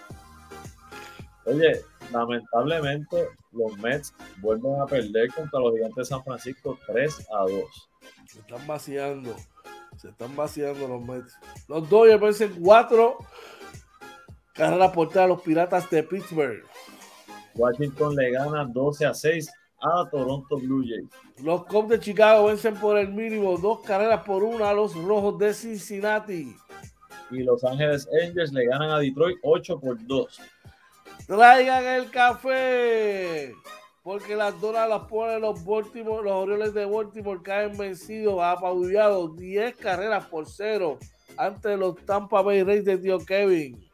Oye, lamentablemente los Mets vuelven a perder contra los Gigantes de San Francisco 3 a 2. Se están vaciando. Se están vaciando los Mets. Los Dodgers vencen cuatro carreras por tres a los Piratas de Pittsburgh. Washington le gana 12 a 6 a Toronto Blue Jays. Los Cubs de Chicago vencen por el mínimo dos carreras por una a los Rojos de Cincinnati. Y Los Ángeles Angels le ganan a Detroit 8 por 2. Traigan el café. Porque las donas las ponen los Baltimore, los Orioles de Baltimore caen vencidos, apabullados, 10 carreras por cero ante los Tampa Bay Rays de tío Kevin.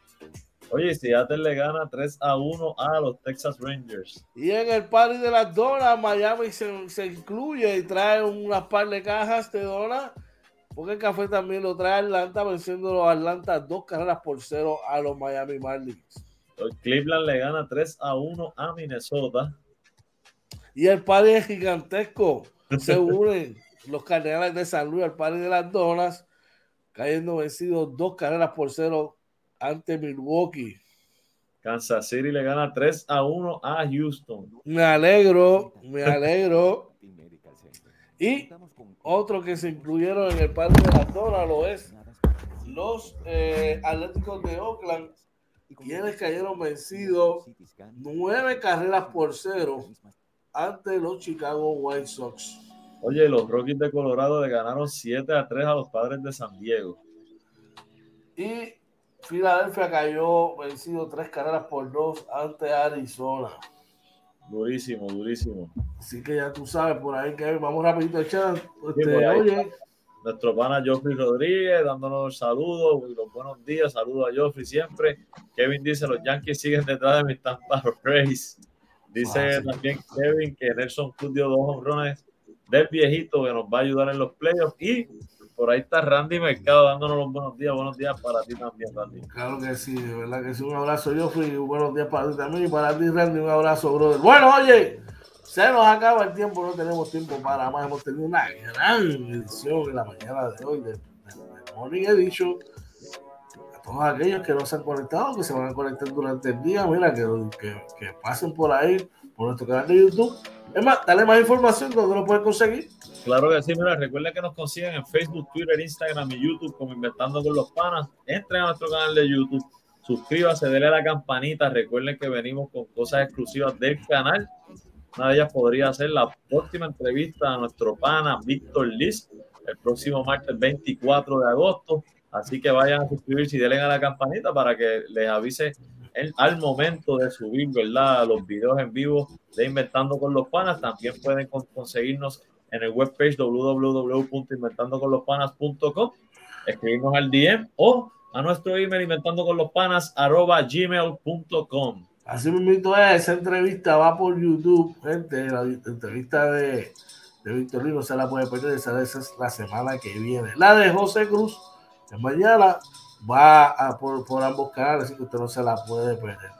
Oye, Seattle le gana 3 a 1 a los Texas Rangers. Y en el party de las donas, Miami se, se incluye y trae unas par de cajas de donas. Porque el café también lo trae Atlanta, venciendo a los Atlanta dos carreras por cero a los Miami Marlins. Cleveland le gana 3 a 1 a Minnesota. Y el party es gigantesco. Se unen los Cardenales de San Luis al party de las donas, cayendo vencidos dos carreras por cero ante Milwaukee. Kansas City le gana 3 a 1 a Houston. Me alegro, me alegro. Y otro que se incluyeron en el parque de las donas lo es los eh, Atléticos de Oakland, quienes cayeron vencidos nueve carreras por cero ante los Chicago White Sox. Oye, los Rockies de Colorado le ganaron 7 a 3 a los padres de San Diego. Y Filadelfia cayó vencido tres carreras por dos ante Arizona. Durísimo, durísimo. Así que ya tú sabes por ahí que vamos rapidito a echar. Este, Nuestro pana Joffrey Rodríguez dándonos saludos y los buenos días. Saludos a Joffrey siempre. Kevin dice: Los Yankees siguen detrás de mis Tampa Rays. Dice Ah, sí. también Kevin que Nelson Cruz dio dos honrones del viejito que nos va a ayudar en los playoffs. Y por ahí está Randy Mercado dándonos los buenos días. Buenos días para ti también, Randy. Claro que sí, de verdad que sí. Un abrazo, yo fui. Buenos días para ti también y para ti, Randy. Un abrazo, brother. Bueno, oye, se nos acaba el tiempo, no tenemos tiempo para más. Hemos tenido una gran edición en la mañana de hoy de, Morning Edition. Todos aquellos que no se han conectado, que se van a conectar durante el día, mira, que, que, pasen por ahí, por nuestro canal de YouTube. Es más, dale más información donde lo pueden conseguir. Claro que sí, mira, recuerden que nos consiguen en Facebook, Twitter, Instagram y YouTube como Inventando con los Panas. Entren a nuestro canal de YouTube, suscríbase, denle a la campanita. Recuerden que venimos con cosas exclusivas del canal una de ellas podría ser la próxima entrevista a nuestro pana Víctor Liz el próximo martes 24 de agosto. Así que vayan a suscribirse y denle a la campanita para que les avise al momento de subir, ¿verdad? Los videos en vivo de Inventando con los Panas. También pueden conseguirnos en el webpage www.inventandoconlospanas.com, escribirnos al DM o a nuestro email inventando con los panas gmail.com. Así mismo es, esa entrevista va por YouTube, gente. La entrevista de, de Víctor se la puede perder, esa es la semana que viene. La de José Cruz, mañana va por, por ambos canales, así que usted no se la puede perder.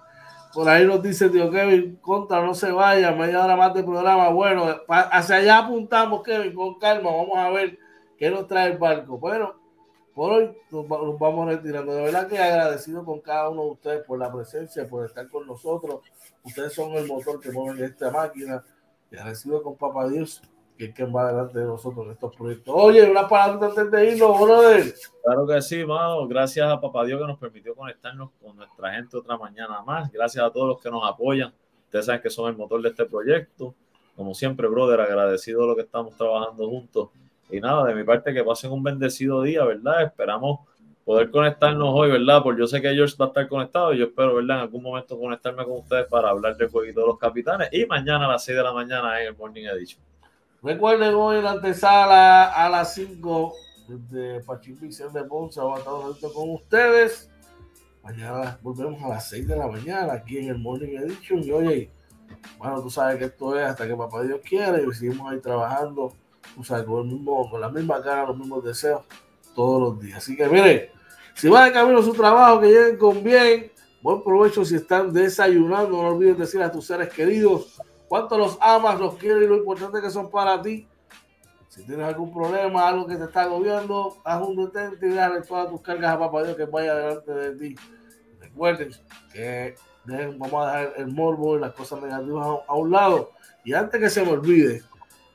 Por ahí nos dice tío Kevin, contra, no se vaya, media hora más de programa. Bueno, hacia allá apuntamos, Kevin, con calma, vamos a ver qué nos trae el barco. Bueno, por hoy nos, vamos retirando. De verdad que agradecido con cada uno de ustedes por la presencia, por estar con nosotros. Ustedes son el motor que mueve esta máquina. Y agradecido con Papá Dios, que quien va delante de nosotros en estos proyectos. Oye, una palabra antes de irnos, brother. Claro que sí, mano. Gracias a Papá Dios que nos permitió conectarnos con nuestra gente otra mañana más. Gracias a todos los que nos apoyan. Ustedes saben que son el motor de este proyecto. Como siempre, brother, agradecido de lo que estamos trabajando juntos y nada, de mi parte, que pasen un bendecido día, ¿verdad? Esperamos poder conectarnos hoy, ¿verdad? Porque yo sé que George va a estar conectado y yo espero, ¿verdad? En algún momento conectarme con ustedes para hablar del jueguito de los capitanes y mañana a las 6 de la mañana en el Morning Edition. Recuerden hoy en la antesala a las 5 de Pachipicción de Ponce, estar con ustedes. Mañana volvemos a las 6 de la mañana aquí en el Morning Edition. Y oye, bueno, tú sabes que esto es hasta que Papá Dios quiera y seguimos ahí trabajando o sea, con, el mismo, con la misma cara, los mismos deseos todos los días. Así que mire, si va de camino a su trabajo, que lleguen con bien. Buen provecho si están desayunando. No olvides decir a tus seres queridos cuánto los amas, los quieres y lo importante que son para ti. Si tienes algún problema, algo que te está agobiando, haz un detente y déjale todas tus cargas a Papá Dios que vaya delante de ti. Recuerden que vamos a dejar el morbo y las cosas negativas a, un lado. Y antes que se me olvide,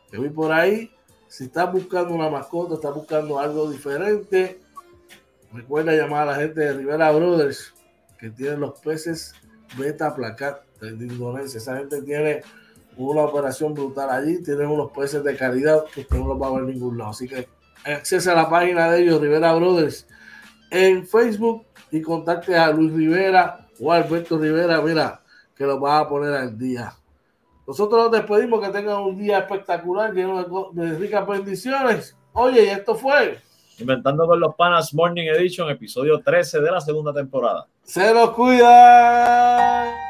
que voy por ahí si estás buscando una mascota, estás buscando algo diferente, recuerda llamar a la gente de Rivera Brothers, que tiene los peces beta placat de Indonesia. Esa gente tiene una operación brutal allí, tiene unos peces de calidad que usted no los va a ver en ningún lado. Así que accese a la página de ellos, Rivera Brothers, en Facebook y contacte a Luis Rivera o Alberto Rivera, mira, que los va a poner al día. Nosotros nos despedimos, que tengan un día espectacular, lleno de, ricas bendiciones. Oye, y esto fue Inventando con los Panas Morning Edition, episodio 13 de la segunda temporada. Se los cuida.